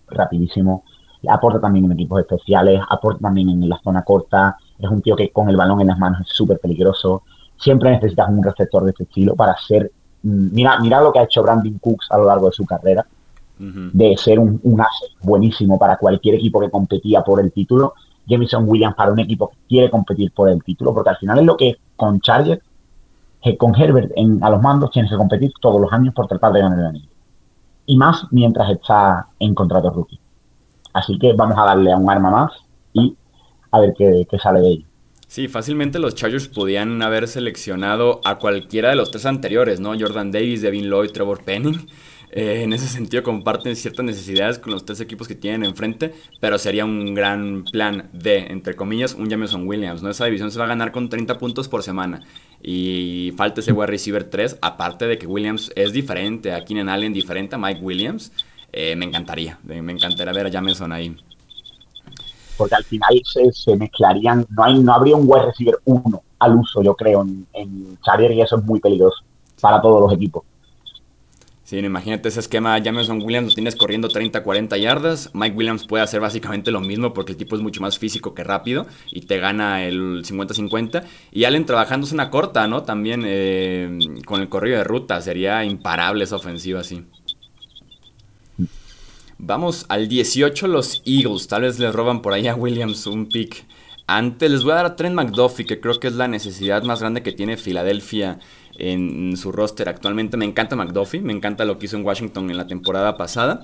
rapidísimo, aporta también en equipos especiales, aporta también en la zona corta, es un tío que con el balón en las manos es súper peligroso. Siempre necesitas un receptor de este estilo para ser... Mm, mira, mira lo que ha hecho Brandon Cooks a lo largo de su carrera, de ser un, un buenísimo para cualquier equipo que competía por el título. Jameson Williams para un equipo que quiere competir por el título, porque al final es lo que con Chargers con Herbert en, a los mandos tienes que competir todos los años por tratar de ganar el anillo. Y más mientras está en contrato rookie. Así que vamos a darle a un arma más y a ver qué, qué sale de ello. Sí, fácilmente los Chargers podían haber seleccionado a cualquiera de los tres anteriores, ¿no? Jordan Davis, Devin Lloyd, Trevor Penning. Eh, en ese sentido comparten ciertas necesidades con los tres equipos que tienen enfrente, pero sería un gran plan de, entre comillas, un Jameson Williams. ¿no? Esa división se va a ganar con 30 puntos por semana. Y falta ese wide receiver 3, aparte de que Williams es diferente a Keenan Allen, diferente a Mike Williams. Eh, me encantaría, me encantaría ver a Jameson ahí. Porque al final se, mezclarían, no, hay, no habría un wide receiver 1 al uso, yo creo, en, en Charger y eso es muy peligroso para todos los equipos. Sí, imagínate ese esquema, Jameson Williams lo tienes corriendo 30, 40 yardas. Mike Williams puede hacer básicamente lo mismo porque el tipo es mucho más físico que rápido y te gana el 50-50. Y Allen trabajándose una corta, ¿no? También eh, con el corrido de ruta. Sería imparable esa ofensiva así. Vamos al 18, los Eagles. Tal vez les roban por ahí a Williams un pick. Antes les voy a dar a Trent McDuffie, que creo que es la necesidad más grande que tiene Filadelfia en su roster actualmente. Me encanta McDuffie, me encanta lo que hizo en Washington en la temporada pasada.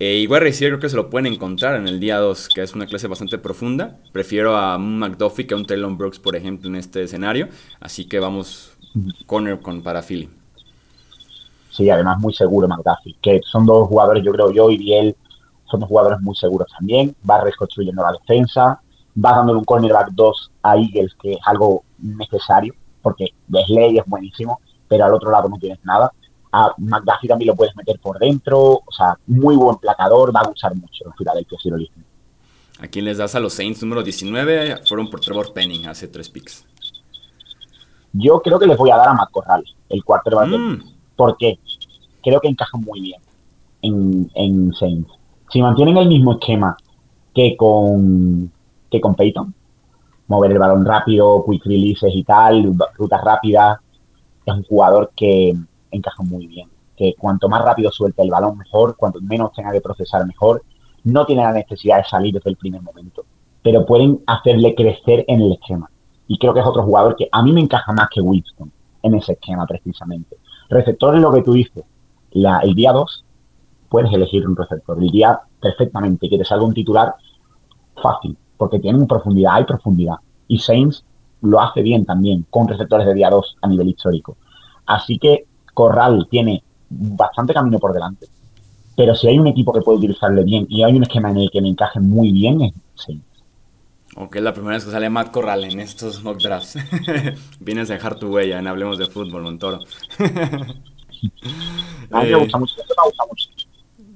Eh, igual recibir creo que se lo pueden encontrar en el día 2, que es una clase bastante profunda. Prefiero a un McDuffie que a un Taylor Brooks, por ejemplo, en este escenario. Así que vamos corner con para Philly. Sí, además muy seguro McDuffie, que son dos jugadores, yo creo yo y Biel, son dos jugadores muy seguros también. Va reconstruyendo la defensa, va dándole un cornerback 2 a Eagles, que es algo necesario porque Wesley es buenísimo, pero al otro lado no tienes nada. A McDuffie también lo puedes meter por dentro, o sea, muy buen placador, va a gustar mucho en Filadelfia si lo dicen. ¿A quién les das a los Saints número 19? Fueron por Trevor Penning hace tres picks. Yo creo que les voy a dar a Matt Corral, el quarterback. Mm. ¿Por qué? Creo que encaja muy bien en, en Saints. Si mantienen el mismo esquema que con, que con Peyton, mover el balón rápido, quick releases y tal, rutas rápidas. Es un jugador que encaja muy bien. Que cuanto más rápido suelte el balón, mejor. Cuanto menos tenga que procesar, mejor. No tiene la necesidad de salir desde el primer momento. Pero pueden hacerle crecer en el esquema. Y creo que es otro jugador que a mí me encaja más que Winston en ese esquema precisamente. Receptor es lo que tú dices. La, el día 2 puedes elegir un receptor. El día perfectamente que te salga un titular fácil porque tienen profundidad, hay profundidad. Y Saints lo hace bien también, con receptores de día 2 a nivel histórico. Así que Corral tiene bastante camino por delante. Pero si hay un equipo que puede utilizarle bien y hay un esquema en el que me encaje muy bien, es Saints. Ok, la primera vez que sale Matt Corral en estos mock drafts. Vienes a dejar tu huella en Hablemos de Fútbol, Montoro. a mí me gusta mucho, me gusta mucho.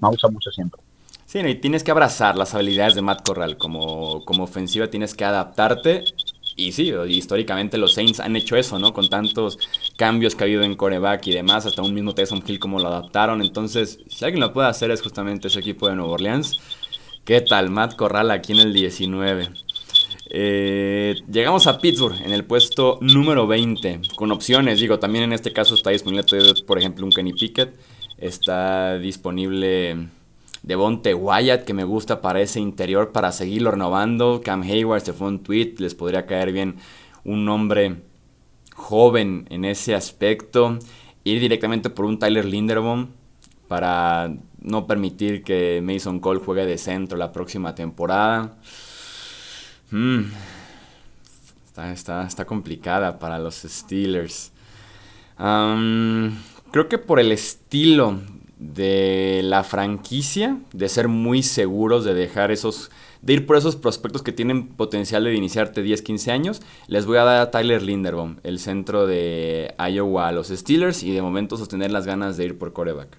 Me gusta mucho siempre. Sí, y tienes que abrazar las habilidades de Matt Corral. Como, como ofensiva tienes que adaptarte. Y sí, históricamente los Saints han hecho eso, ¿no? Con tantos cambios que ha habido en coreback y demás, hasta un mismo Tyson Hill como lo adaptaron. Entonces, si alguien lo puede hacer es justamente ese equipo de Nueva Orleans. ¿Qué tal? Matt Corral aquí en el 19. Eh, llegamos a Pittsburgh en el puesto número 20, con opciones. Digo, también en este caso está disponible, por ejemplo, un Kenny Pickett. Está disponible Devonte Wyatt, que me gusta para ese interior para seguirlo renovando. Cam Hayward se fue un tweet, les podría caer bien un nombre joven en ese aspecto. Ir directamente por un Tyler Linderbaum para no permitir que Mason Cole juegue de centro la próxima temporada. Hmm. Está, está, complicada para los Steelers. creo que por el estilo de la franquicia, de ser muy seguros, de dejar esos, de ir por esos prospectos que tienen potencial de iniciarte 10, 15 años, les voy a dar a Tyler Linderbaum, el centro de Iowa a los Steelers y de momento sostener las ganas de ir por coreback.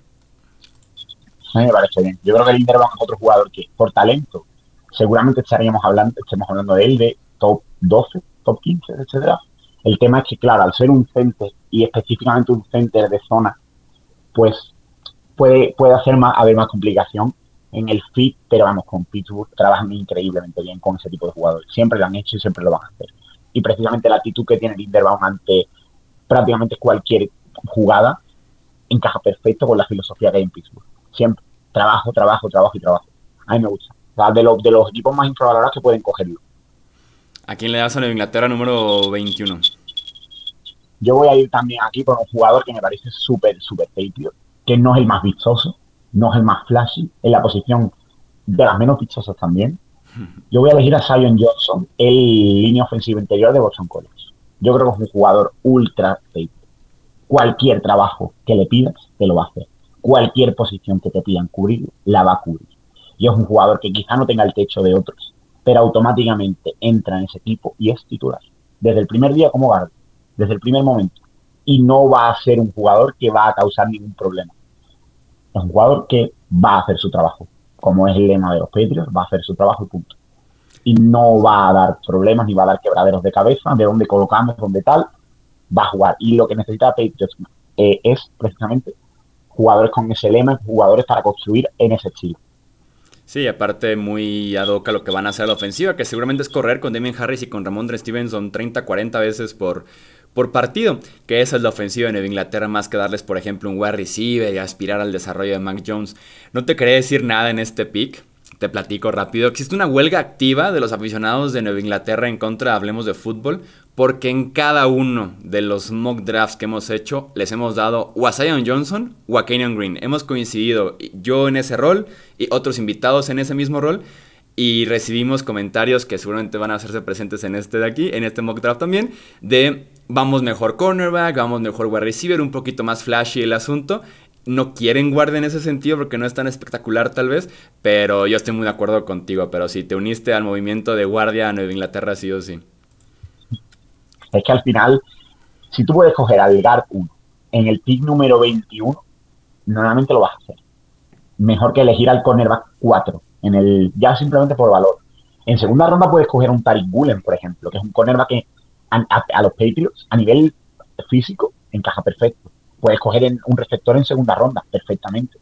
Me parece bien. Yo creo que Linderbaum es otro jugador que por talento seguramente estaríamos hablando, estemos hablando de él de top 12, top 15, etcétera. El tema es que, claro, al ser un center y específicamente un center de zona, pues puede, puede hacer más, haber más complicación en el fit, pero vamos, con Pittsburgh trabajan increíblemente bien con ese tipo de jugadores. Siempre lo han hecho y siempre lo van a hacer. Y precisamente la actitud que tiene Linderbaum ante prácticamente cualquier jugada encaja perfecto con la filosofía que hay en Pittsburgh. Siempre trabajo, trabajo, trabajo y trabajo. A mí me gusta. de, los, de los equipos más infravalorados que pueden cogerlo. ¿A quién le das a Nueva Inglaterra número 21? Yo voy a ir también aquí por un jugador que me parece súper, súper tapio, que no es el más vistoso, no es el más flashy, en la posición de las menos vistosas también, Yo voy a elegir a Zion Johnson, el línea ofensiva interior de Boston College. Yo creo que es un jugador ultra safe. Cualquier trabajo que le pidas, te lo va a hacer. Cualquier posición que te pidan cubrir, la va a cubrir. Y es un jugador que quizá no tenga el techo de otros, pero automáticamente entra en ese equipo y es titular. Desde el primer día como guardia, desde el primer momento. Y no va a ser un jugador que va a causar ningún problema. Es un jugador que va a hacer su trabajo. Como es el lema de los Patriots, va a hacer su trabajo y punto. Y no va a dar problemas ni va a dar quebraderos de cabeza de dónde colocamos, dónde tal. Va a jugar. Y lo que necesita Patriots eh, es precisamente jugadores con ese lema, jugadores para construir en ese estilo. Sí, aparte muy ad hoc lo que van a hacer la ofensiva, que seguramente es correr con Damien Harris y con Ramondre Stevenson 30, 40 veces por, por partido, que esa es la ofensiva de Nueva Inglaterra, más que darles, por ejemplo, un wide receiver y aspirar al desarrollo de Mac Jones. No te quería decir nada en este pick, te platico rápido. Existe una huelga activa de los aficionados de Nueva Inglaterra en contra, hablemos de fútbol, porque en cada uno de los mock drafts que hemos hecho les hemos dado o a Zion Johnson o a Kenyon Green. Hemos coincidido yo en ese rol y otros invitados en ese mismo rol y recibimos comentarios que seguramente van a hacerse presentes en este de aquí, en este mock draft también, de vamos mejor cornerback, vamos mejor wide receiver, un poquito más flashy el asunto. No quieren guardia en ese sentido porque no es tan espectacular tal vez, pero yo estoy muy de acuerdo contigo, pero si te uniste al movimiento de guardia a Nueva Inglaterra sí o sí es que al final, si tú puedes coger al guard 1 en el pick número 21, normalmente lo vas a hacer. Mejor que elegir al cornerback 4, en el, ya simplemente por valor. En segunda ronda puedes coger un Tariq Bullen, por ejemplo, que es un cornerback que a, los Patriots, a nivel físico, encaja perfecto. Puedes coger en, un receptor en segunda ronda, perfectamente.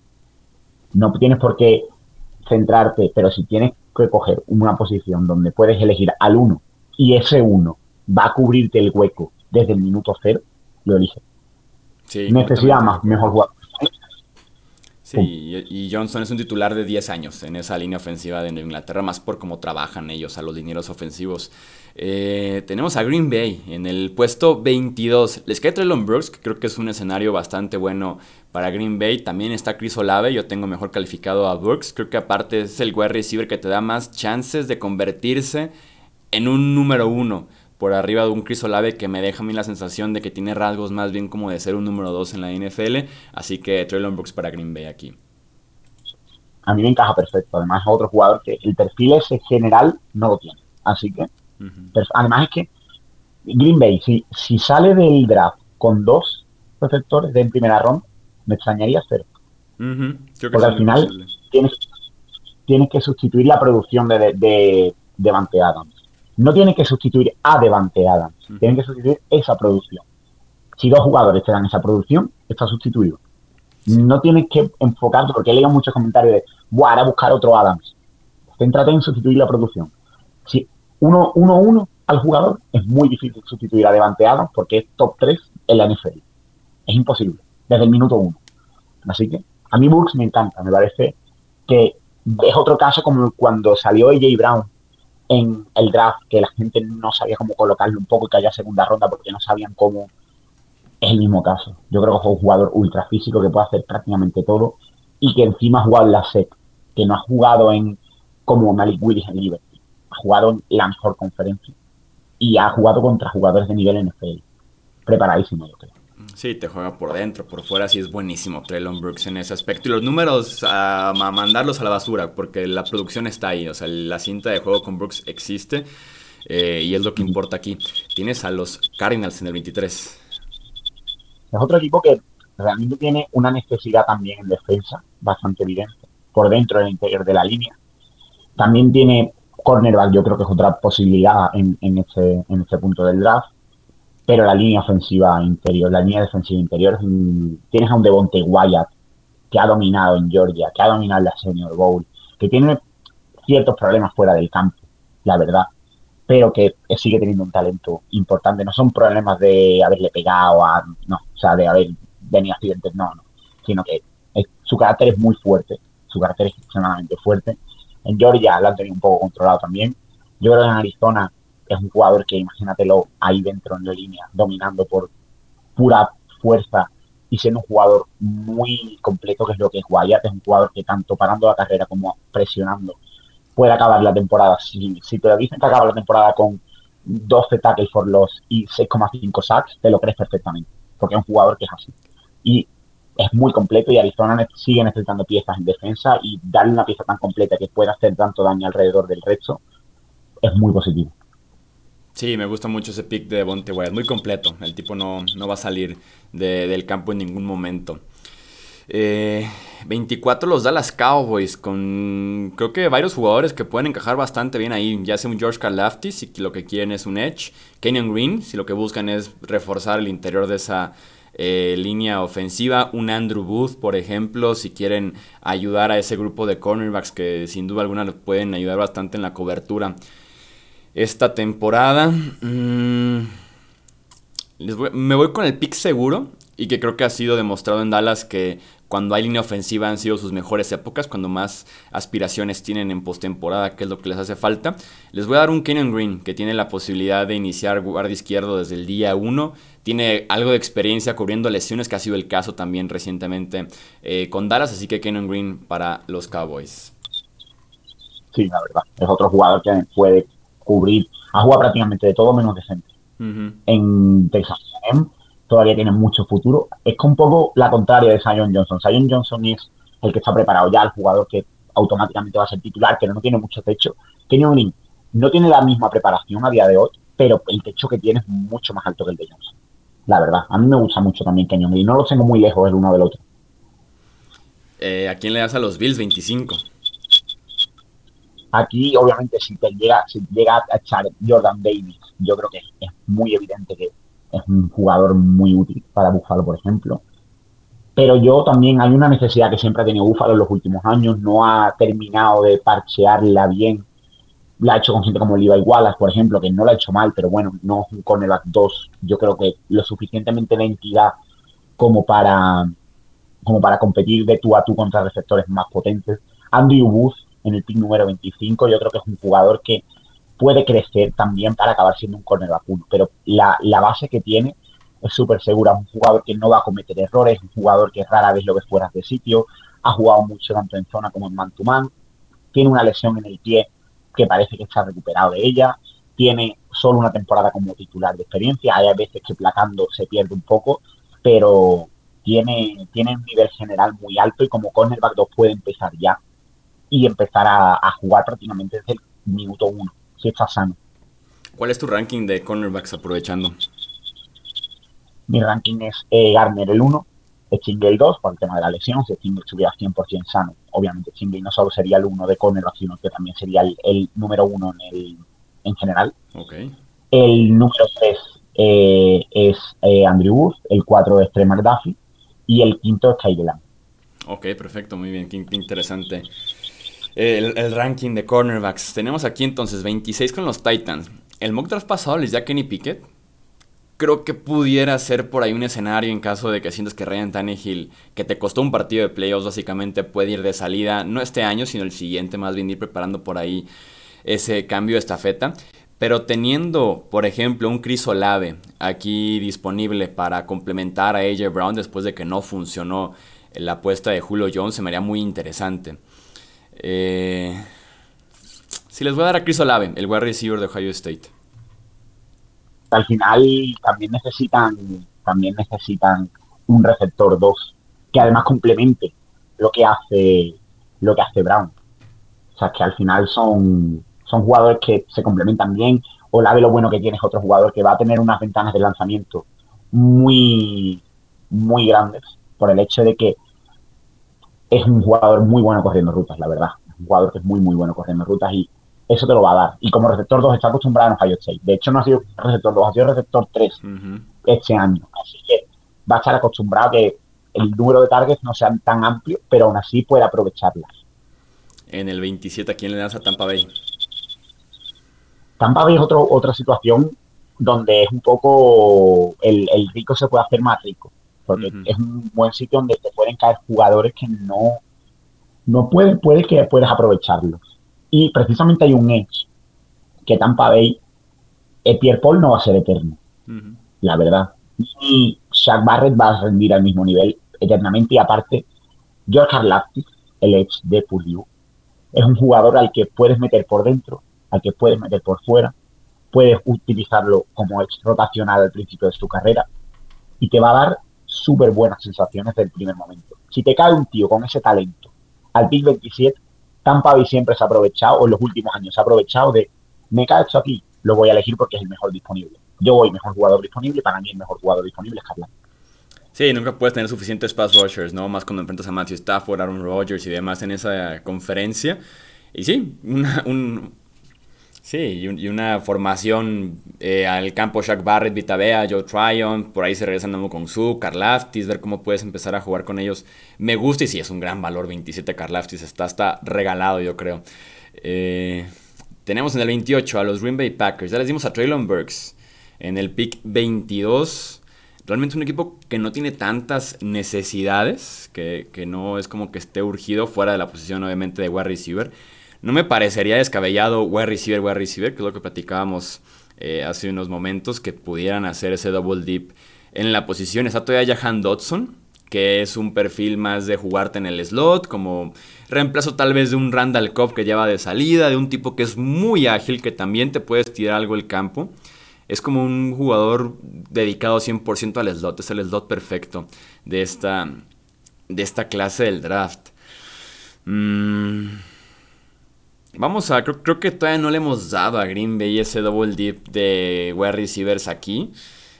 No tienes por qué centrarte, pero si tienes que coger una posición donde puedes elegir al 1 y ese 1 va a cubrirte el hueco desde el minuto cero, lo elige. Sí, Necesidad más, mejor jugador. Sí, y Johnson es un titular de 10 años en esa línea ofensiva de Inglaterra, más por cómo trabajan ellos a los dineros ofensivos. Eh, tenemos a Green Bay en el puesto 22. Les cae Traylon Brooks, que creo que es un escenario bastante bueno para Green Bay. También está Chris Olave, yo tengo mejor calificado a Brooks. Creo que aparte es el wide receiver que te da más chances de convertirse en un número uno por arriba de un Chris Olave que me deja a mí la sensación de que tiene rasgos más bien como de ser un número 2 en la NFL. Así que Traylon Brooks para Green Bay aquí. A mí me encaja perfecto. Además es otro jugador que el perfil ese general no lo tiene. Así que, además es que Green Bay, si, si sale del draft con dos receptores de en primera ronda, me extrañaría cero. Porque al final tienes, tienes, que sustituir la producción de, de, de Adams no tiene que sustituir a Devante Adams, tienen que sustituir esa producción. Si dos jugadores te dan esa producción, está sustituido. No tienes que enfocarte, porque he leído muchos comentarios de, Buah, ahora buscar otro Adams. Céntrate en sustituir la producción. Si uno, uno, uno al jugador, es muy difícil sustituir a Devante Adams porque es top 3 en la NFL. Es imposible, desde el minuto uno. Así que a mí Brooks me encanta, me parece que es otro caso como cuando salió AJ Brown en el draft que la gente no sabía cómo colocarlo un poco y que haya segunda ronda porque no sabían cómo. Es el mismo caso. Yo creo que es un jugador ultra físico que puede hacer prácticamente todo y que encima ha jugado en la SEC, que no ha jugado en como Malik Willis en Liberty. Jugado la mejor conferencia y ha jugado contra jugadores de nivel NFL. Preparadísimo, yo creo. Sí, te juega por dentro, por fuera, sí es buenísimo Traylon Brooks en ese aspecto. Y los números, a, mandarlos a la basura, porque la producción está ahí. O sea, la cinta de juego con Brooks existe eh, y es lo que importa aquí. Tienes a los Cardinals en el 23. Es otro equipo que realmente tiene una necesidad también en defensa bastante evidente, por dentro del interior de la línea. También tiene cornerback, yo creo que es otra posibilidad en, en, este, en este punto del draft pero la línea ofensiva interior, la línea defensiva interior, tienes a un Devonte Wyatt que ha dominado en Georgia, que ha dominado la Senior Bowl, que tiene ciertos problemas fuera del campo, la verdad, pero que sigue teniendo un talento importante. No son problemas de haberle pegado a, no, o sea, de haber venido accidentes, no, no, sino que su carácter es muy fuerte, su carácter es extremadamente fuerte. En Georgia lo han tenido un poco controlado también. Yo creo que en Arizona es un jugador que imagínatelo ahí dentro en la línea, dominando por pura fuerza y siendo un jugador muy completo, que es lo que es Wyatt, es un jugador que tanto parando la carrera como presionando, puede acabar la temporada. Si, si te dicen que acaba la temporada con 12 tackles for loss y 6,5 sacks, te lo crees perfectamente, porque es un jugador que es así. Y es muy completo y Arizona sigue necesitando piezas en defensa y darle una pieza tan completa que pueda hacer tanto daño alrededor del resto es muy positivo. Sí, me gusta mucho ese pick de Bonte Wyatt, muy completo. El tipo no, no va a salir del campo en ningún momento. 24 eh, los Dallas Cowboys con creo que varios jugadores que pueden encajar bastante bien ahí. Ya sea un George Karlaftis si lo que quieren es un edge. Kenyon Green si lo que buscan es reforzar el interior de esa eh, línea ofensiva. Un Andrew Booth, por ejemplo, si quieren ayudar a ese grupo de cornerbacks que sin duda alguna pueden ayudar bastante en la cobertura. Esta temporada... Mm, me voy con el pick seguro y que creo que ha sido demostrado en Dallas que cuando hay línea ofensiva han sido sus mejores épocas, cuando más aspiraciones tienen en postemporada, que es lo que les hace falta. Les voy a dar un Kenyon Green, que tiene la posibilidad de iniciar guardia izquierdo desde el día 1. Tiene algo de experiencia cubriendo lesiones, que ha sido el caso también recientemente eh, con Dallas, así que Kenyon Green para los Cowboys. Sí, la verdad. Es otro jugador que puede cubrir, ha jugado prácticamente de todo menos de centro. En Texas todavía tiene mucho futuro. Es un poco la contraria de Zion Johnson. Zion Johnson es el que está preparado ya, el jugador que automáticamente va a ser titular, pero no tiene mucho techo. Kenyon Green no tiene la misma preparación a día de hoy, pero el techo que tiene es mucho más alto que el de Johnson. La verdad, a mí me gusta mucho también Kenyon Green. No los tengo muy lejos el uno del otro. Eh, ¿A quién le das a los Bills 25? Aquí, obviamente, si te llega, si llega a echar Jordan Davis, yo creo que es muy evidente que es un jugador muy útil para Buffalo, por ejemplo. Pero yo también hay una necesidad que siempre ha tenido Buffalo en los últimos años, no ha terminado de parchearla bien. La ha hecho con gente como Levi Wallace, por ejemplo, que no la ha hecho mal, pero bueno, no es un cornerback 2. Yo creo que lo suficientemente de entidad como para, como para competir de tú a tú contra receptores más potentes. Andrew Booth en el pick número 25, yo creo que es un jugador que puede crecer también para acabar siendo un cornerback uno, pero la, base que tiene es súper segura, un jugador que no va a cometer errores, un jugador que rara vez lo ve fuera de sitio, ha jugado mucho tanto en zona como en man to man, tiene una lesión en el pie que parece que está recuperado de ella, tiene solo una temporada como titular de experiencia, hay veces que placando se pierde un poco, pero tiene, tiene un nivel general muy alto y como cornerback 2 puede empezar ya y empezar a, a jugar prácticamente desde el minuto uno si está sano. ¿Cuál es tu ranking de cornerbacks aprovechando? Mi ranking es eh, Garner el 1, Stingley el 2 por el tema de la lesión. Si Stingley estuviera 100% sano, obviamente Stingley no solo sería el 1 de cornerback, sino que también sería el, número 1 en, el, en general. Okay. El número 3 eh, es eh, Andrew Wood, el 4 es Trey McDuffie y el quinto es Kyle Ok, perfecto, muy bien, qué interesante el, ranking de cornerbacks. Tenemos aquí entonces 26 con los Titans. El mock draft pasado les da Kenny Pickett. Creo que pudiera ser por ahí un escenario en caso de que sientas que Ryan Tannehill, que te costó un partido de playoffs básicamente, puede ir de salida, no este año, sino el siguiente, más bien ir preparando por ahí ese cambio de estafeta. Pero teniendo, por ejemplo, un Chris Olave aquí disponible para complementar a AJ Brown después de que no funcionó la apuesta de Julio Jones, se me haría muy interesante. Eh, si les voy a dar a Chris Olave, el wide receiver de Ohio State. Al final también necesitan, también necesitan un receptor 2 que además complemente lo que hace lo que hace Brown. O sea, que al final son, son jugadores que se complementan bien. Olave lo bueno que tiene es otro jugador que va a tener unas ventanas de lanzamiento muy, muy grandes por el hecho de que es un jugador muy bueno corriendo rutas, la verdad. un jugador que es muy, muy bueno corriendo rutas y eso te lo va a dar. Y como receptor 2 está acostumbrado en Ohio State. De hecho, no ha sido receptor 2, ha sido receptor 3 este año. Así que va a estar acostumbrado a que el número de targets no sean tan amplio, pero aún así puede aprovecharlas. En el 27, ¿a quién le das a Tampa Bay? Tampa Bay es otro, otra situación donde es un poco el, el rico se puede hacer más rico porque es un buen sitio donde te pueden caer jugadores que no, no pueden, puede que puedas aprovecharlos. Y precisamente hay un edge que Tampa Bay, eh, Pierre Paul no va a ser eterno, la verdad. Y Shaq Barrett va a rendir al mismo nivel eternamente. Y aparte, George Harlaptis, el edge de Purdue, Es un jugador al que puedes meter por dentro, al que puedes meter por fuera, puedes utilizarlo como ex rotacional al principio de su carrera y te va a dar súper buenas sensaciones del primer momento. Si te cae un tío con ese talento al Big 27, Tampa Bay siempre se ha aprovechado, o en los últimos años se ha aprovechado de, me cae esto aquí, lo voy a elegir porque es el mejor disponible. Yo voy mejor jugador disponible, para mí el mejor jugador disponible es Carla. Sí, nunca puedes tener suficientes pass rushers, ¿no? Más cuando enfrentas a Matthew Stafford, Aaron Rodgers y demás en esa conferencia. Y sí, un, Sí, y, una formación eh, al campo Shaq Barrett, Vitabea, Joe Tryon, por ahí se regresan con Su, Carlaftis, ver cómo puedes empezar a jugar con ellos. Me gusta y sí, es un gran valor, 27 Carlaftis, está hasta regalado yo creo. Eh, tenemos en el 28 a los Green Bay Packers, ya les dimos a Traylon Burks en el pick 22. Realmente un equipo que no tiene tantas necesidades, que, que no es como que esté urgido fuera de la posición obviamente de wide receiver. No me parecería descabellado wide receiver, wide receiver, que es lo que platicábamos eh, hace unos momentos, que pudieran hacer ese double dip en la posición. Está todavía Jahan Dodson, que es un perfil más de jugarte en el slot, como reemplazo tal vez de un Randall Cobb que lleva de salida, de un tipo que es muy ágil, que también te puedes tirar algo el campo. Es como un jugador dedicado 100% al slot, es el slot perfecto de esta, de esta clase del draft. Mmm... Vamos a, creo, que todavía no le hemos dado a Green Bay ese double dip de wide receivers aquí.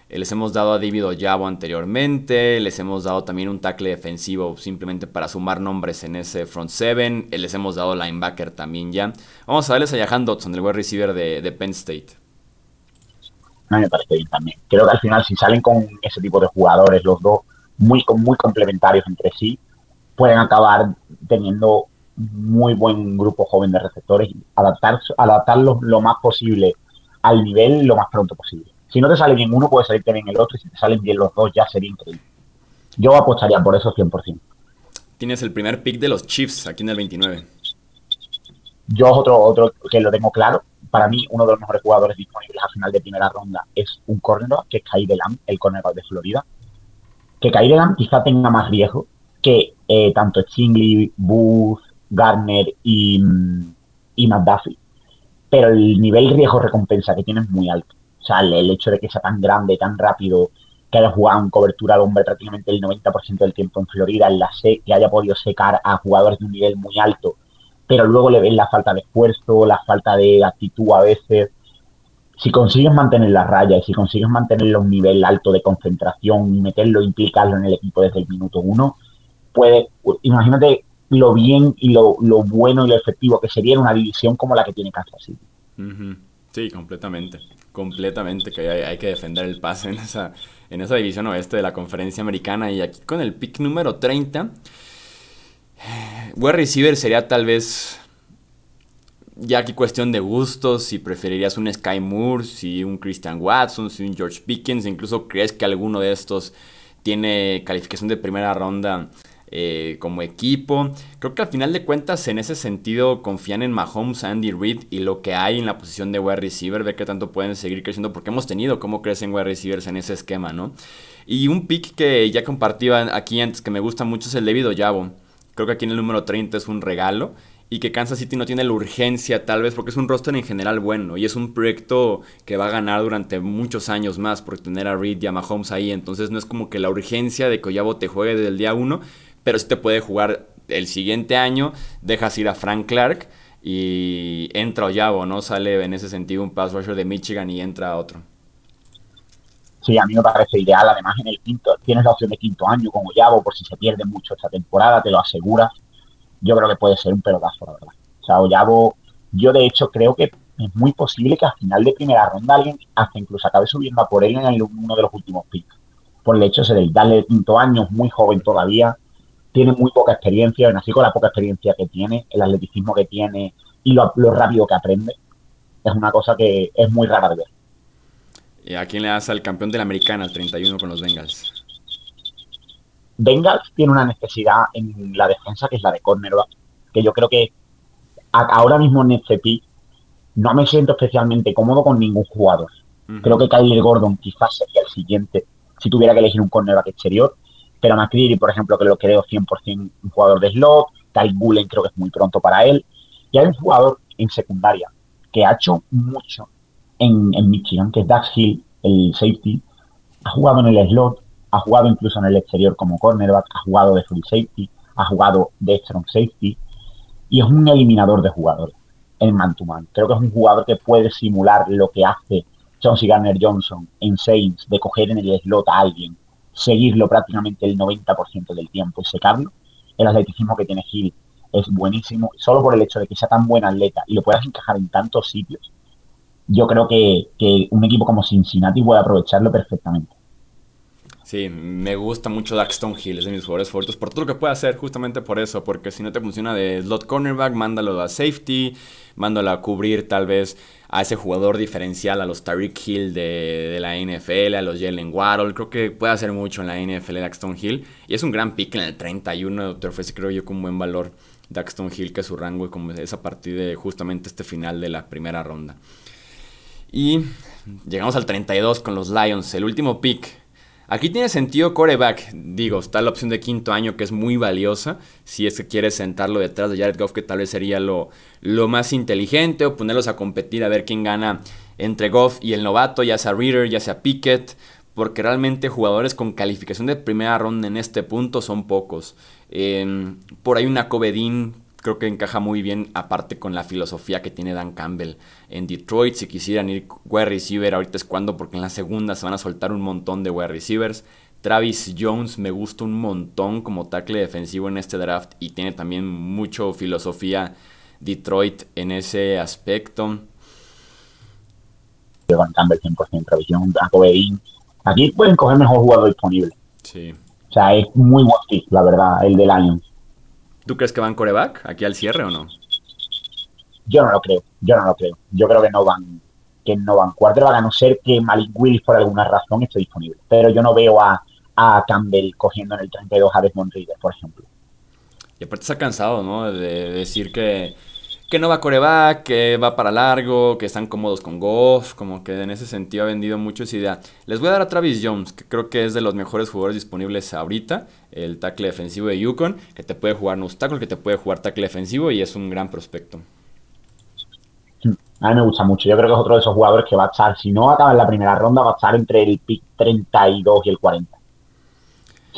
Eh, les hemos dado a David Ojabo anteriormente, les hemos dado también un tackle defensivo simplemente para sumar nombres en ese front seven, eh, les hemos dado linebacker también ya. Vamos a darles a Jahan Dodson, el wide receiver de, Penn State. A mí me parece bien también. Creo que al final si salen con ese tipo de jugadores, los dos muy, muy complementarios entre sí, pueden acabar teniendo muy buen grupo joven de receptores y adaptar, adaptarlos lo más posible al nivel lo más pronto posible. Si no te sale bien uno, puede salir bien el otro y si te salen bien los dos ya sería increíble. Yo apostaría por eso 100%. Tienes el primer pick de los Chiefs aquí en el 29. Yo otro, otro que lo tengo claro. Para mí, uno de los mejores jugadores disponibles a final de primera ronda es un cornerback, que es Kai Lam, el cornerback de Florida. Que Kai Lam quizá tenga más riesgo que eh, tanto Stingley, Booth, Garner y, y McDuffie. Pero el nivel riesgo-recompensa que tiene es muy alto. O sea, el, hecho de que sea tan grande, tan rápido, que haya jugado en cobertura de hombre prácticamente el 90% del tiempo en Florida, en la que haya podido secar a jugadores de un nivel muy alto, pero luego le ven la falta de esfuerzo, la falta de actitud a veces. Si consigues mantener la raya y si consigues mantenerlo a un nivel alto de concentración y meterlo, implicarlo en el equipo desde el minuto uno, puede, imagínate lo bien y lo, bueno y lo efectivo que sería en una división como la que tiene Kansas City. Sí, completamente. Completamente, que hay, que defender el pase en esa, en esa división oeste de la conferencia americana. Y aquí con el pick número 30, wide receiver sería tal vez ya aquí cuestión de gustos, si preferirías un Sky Moore, si un Christian Watson, si un George Pickens, incluso crees que alguno de estos tiene calificación de primera ronda eh, como equipo. Creo que al final de cuentas, en ese sentido, confían en Mahomes, Andy Reid y lo que hay en la posición de wide receiver, ver qué tanto pueden seguir creciendo, porque hemos tenido cómo crecen wide receivers en ese esquema, ¿no? Y un pick que ya compartía aquí antes, que me gusta mucho, es el David Ojabo. Creo que aquí en el número 30 es un regalo y que Kansas City no tiene la urgencia tal vez porque es un roster en general bueno y es un proyecto que va a ganar durante muchos años más por tener a Reid y a Mahomes ahí, entonces no es como que la urgencia de que Oyabo te juegue desde el día 1, pero si te puede jugar el siguiente año, dejas ir a Frank Clark y entra Oyabo, ¿no? Sale en ese sentido un pass rusher de Michigan y entra otro. Sí, a mí me parece ideal. Además, en el quinto, tienes la opción de quinto año con Oyabo por si se pierde mucho esta temporada, te lo aseguras. Yo creo que puede ser un pelotazo, la verdad. O sea, Oyabo, yo de hecho creo que es muy posible que al final de primera ronda alguien hasta incluso acabe subiendo a por él en uno de los últimos picks. Por el hecho de darle el quinto año, muy joven todavía, tiene muy poca experiencia, así con la poca experiencia que tiene, el atleticismo que tiene y lo, rápido que aprende, es una cosa que es muy rara de ver. ¿Y a quién le das al campeón de la americana, el 31 con los Bengals? Bengals tiene una necesidad en la defensa que es la de cornerback, que yo creo que ahora mismo en este pick no me siento especialmente cómodo con ningún jugador. Creo que Kyler Gordon quizás sería el siguiente si tuviera que elegir un cornerback exterior pero McCreary, por ejemplo, que lo creo 100% un jugador de slot, Kyle Bullen creo que es muy pronto para él, Y hay un jugador en secundaria que ha hecho mucho en, en Michigan, que es Dax Hill, el safety. Ha jugado en el slot, ha jugado incluso en el exterior como cornerback, ha jugado de free safety, ha jugado de strong safety y es un eliminador de jugadores en man to man. Creo que es un jugador que puede simular lo que hace Chauncey Garner Johnson en Saints, de coger en el slot a alguien, seguirlo prácticamente el 90% del tiempo y secarlo. El atleticismo que tiene Hill es buenísimo, solo por el hecho de que sea tan buen atleta y lo puedas encajar en tantos sitios, yo creo que, que un equipo como Cincinnati puede aprovecharlo perfectamente. Sí, me gusta mucho Daxton Hill, es de mis jugadores favoritos por todo lo que puede hacer, justamente por eso, porque si no te funciona de slot cornerback, mándalo a safety, mándalo a cubrir tal vez a ese jugador diferencial, a los Tariq Hill de, la NFL, a los Jalen Waddle, creo que puede hacer mucho en la NFL Daxton Hill, y es un gran pick en el 31, te ofrece creo yo con buen valor Daxton Hill, que su rango como es a partir de justamente este final de la primera ronda. Y llegamos al 32 con los Lions, el último pick Aquí tiene sentido coreback. Digo, está la opción de quinto año que es muy valiosa. Si es que quieres sentarlo detrás de Jared Goff, que tal vez sería lo, lo más inteligente, o ponerlos a competir a ver quién gana entre Goff y el novato, ya sea Reader, ya sea Pickett. Porque realmente jugadores con calificación de primera ronda en este punto son pocos. Em, por ahí una Covedín creo que encaja muy bien, aparte con la filosofía que tiene Dan Campbell en Detroit. Si quisieran ir wide receiver, ahorita es cuando, porque en la segunda se van a soltar un montón de wide receivers. Travis Jones me gusta un montón como tackle defensivo en este draft y tiene también mucho filosofía Detroit en ese aspecto. Dan Campbell 100%, Travis Jones, Aquí pueden coger mejor jugador disponible. Sí. O sea, es muy buen la verdad, el de Lions. ¿Tú crees que van coreback aquí al cierre o no? Yo no lo creo, yo no lo creo. Yo creo que no van, que no van quarterback, a no ser que Malik Willis por alguna razón esté disponible. Pero yo no veo a, a Campbell cogiendo en el 32 a Desmond Reader, por ejemplo. Y aparte está cansado, ¿no? De decir que que no va a coreback, que va para largo, que están cómodos con Goff, como que en ese sentido ha vendido mucho esa idea. Les voy a dar a Travis Jones, que creo que es de los mejores jugadores disponibles ahorita, el tackle defensivo de Yukon, que te puede jugar no tackle, que te puede jugar tackle defensivo y es un gran prospecto. A mí me gusta mucho, yo creo que es otro de esos jugadores que va a estar, si no acaba en la primera ronda, va a estar entre el pick 32 y el 40.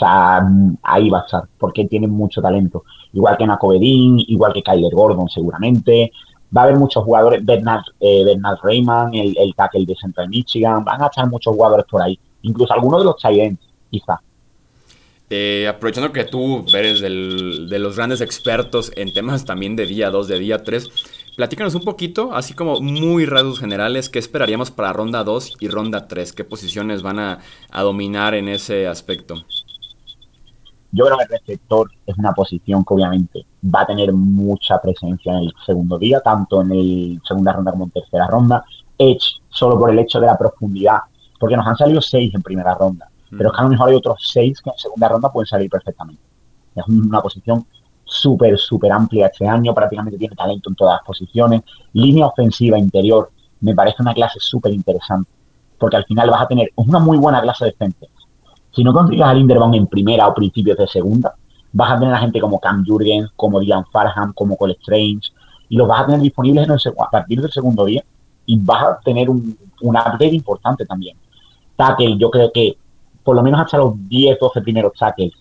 Ahí va a estar, porque tiene mucho talento. Igual que Nacovedín, igual que Kyler Gordon seguramente. Va a haber muchos jugadores, Bernard, eh, Bernard Rayman, el, tackle de Central Michigan, van a estar muchos jugadores por ahí. Incluso algunos de los Giants, quizá. Eh, aprovechando que tú eres de los grandes expertos en temas también de día 2, de día 3, platícanos un poquito, así como muy rasgos generales, qué esperaríamos para ronda 2 y ronda 3, qué posiciones van a dominar en ese aspecto. Yo creo que el receptor es una posición que obviamente va a tener mucha presencia en el segundo día, tanto en el segunda ronda como en tercera ronda. Edge, solo por el hecho de la profundidad, porque nos han salido seis en primera ronda, pero es que a lo mejor hay otros seis que en segunda ronda pueden salir perfectamente. Es una posición súper, súper amplia este año, prácticamente tiene talento en todas las posiciones. Línea ofensiva interior, me parece una clase súper interesante, porque al final vas a tener una muy buena clase de defensa, si no consigues a Linderbaum en primera o principios de segunda, vas a tener a gente como Cam Jurgens, como Diane Farham, como Cole Strange, y los vas a tener disponibles en el, a partir del segundo día y vas a tener un, un upgrade importante también. Tackle, yo creo que por lo menos hasta los 10, 12 primeros tackles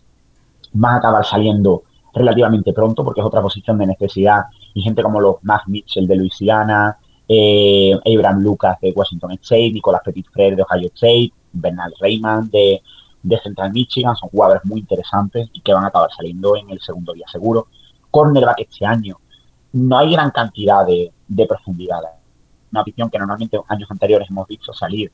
van a acabar saliendo relativamente pronto porque es otra posición de necesidad y gente como los Matt Mitchell de Luisiana, eh, Abraham Lucas de Washington State, Nicolás Petit Frere de Ohio State, Bernard Raymond de, de Central Michigan, son jugadores muy interesantes y que van a acabar saliendo en el segundo día seguro. Cornerback este año, no hay gran cantidad de, profundidad. Una afición que normalmente años anteriores hemos visto salir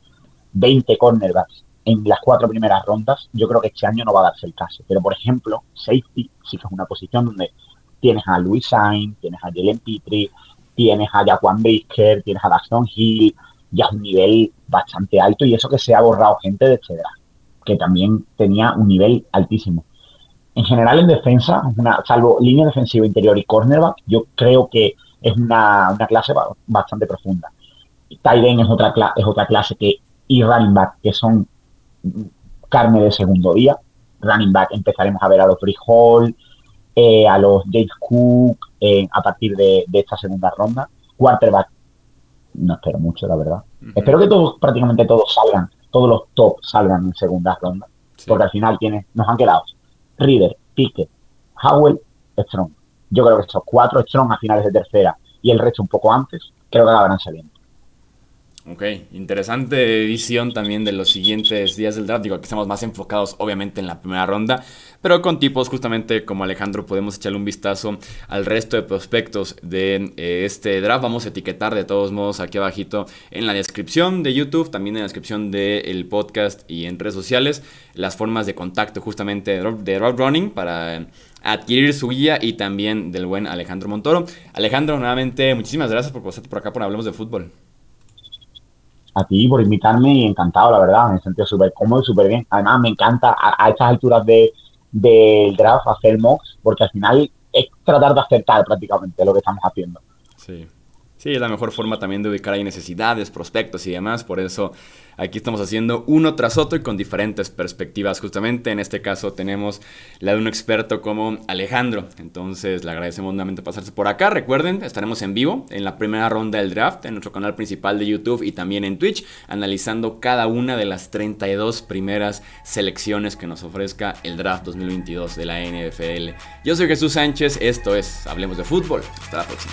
20 cornerbacks en las cuatro primeras rondas, yo creo que este año no va a darse el caso. Pero, por ejemplo, safety sí que es una posición donde tienes a Louis Sainz, tienes a Jalen Petrie, tienes a Jaquan Brisker, tienes a Daxton Hill, ya un nivel bastante alto y eso que se ha borrado gente de este que también tenía un nivel altísimo. En general en defensa, una, salvo línea defensiva interior y cornerback, yo creo que es una, clase bastante profunda. Tyden es otra, es otra clase que y running back, que son carne de segundo día. Running back empezaremos a ver a los Free Hall, eh, a los James Cook eh, a partir de, esta segunda ronda. Quarterback, no espero mucho, la verdad. Espero que todos, prácticamente todos salgan, todos los top salgan en segunda ronda, porque al final tiene, nos han quedado Reader, Pickett, Howell, Strong. Yo creo que estos cuatro Strong a finales de tercera y el resto un poco antes, creo que acabarán saliendo. Ok, interesante visión también de los siguientes días del draft. Digo, que estamos más enfocados obviamente en la primera ronda, pero con tipos justamente como Alejandro podemos echarle un vistazo al resto de prospectos de eh, este draft. Vamos a etiquetar de todos modos aquí abajito en la descripción de YouTube, también en la descripción del podcast y en redes sociales, las formas de contacto justamente de Road Running para adquirir su guía y también del buen Alejandro Montoro. Alejandro, nuevamente, muchísimas gracias por pasarte por acá por Hablemos de Fútbol a ti por invitarme y encantado, la verdad, me he sentido súper cómodo y súper bien. Además, me encanta a, estas alturas del de, draft hacer mocks, porque al final es tratar de acertar prácticamente lo que estamos haciendo. Sí. Sí, es la mejor forma también de ubicar ahí necesidades, prospectos y demás. Por eso aquí estamos haciendo uno tras otro y con diferentes perspectivas. Justamente en este caso tenemos la de un experto como Alejandro. Entonces le agradecemos nuevamente pasarse por acá. Recuerden, estaremos en vivo en la primera ronda del draft en nuestro canal principal de YouTube y también en Twitch, analizando cada una de las 32 primeras selecciones que nos ofrezca el draft 2022 de la NFL. Yo soy Jesús Sánchez, esto es Hablemos de Fútbol. Hasta la próxima.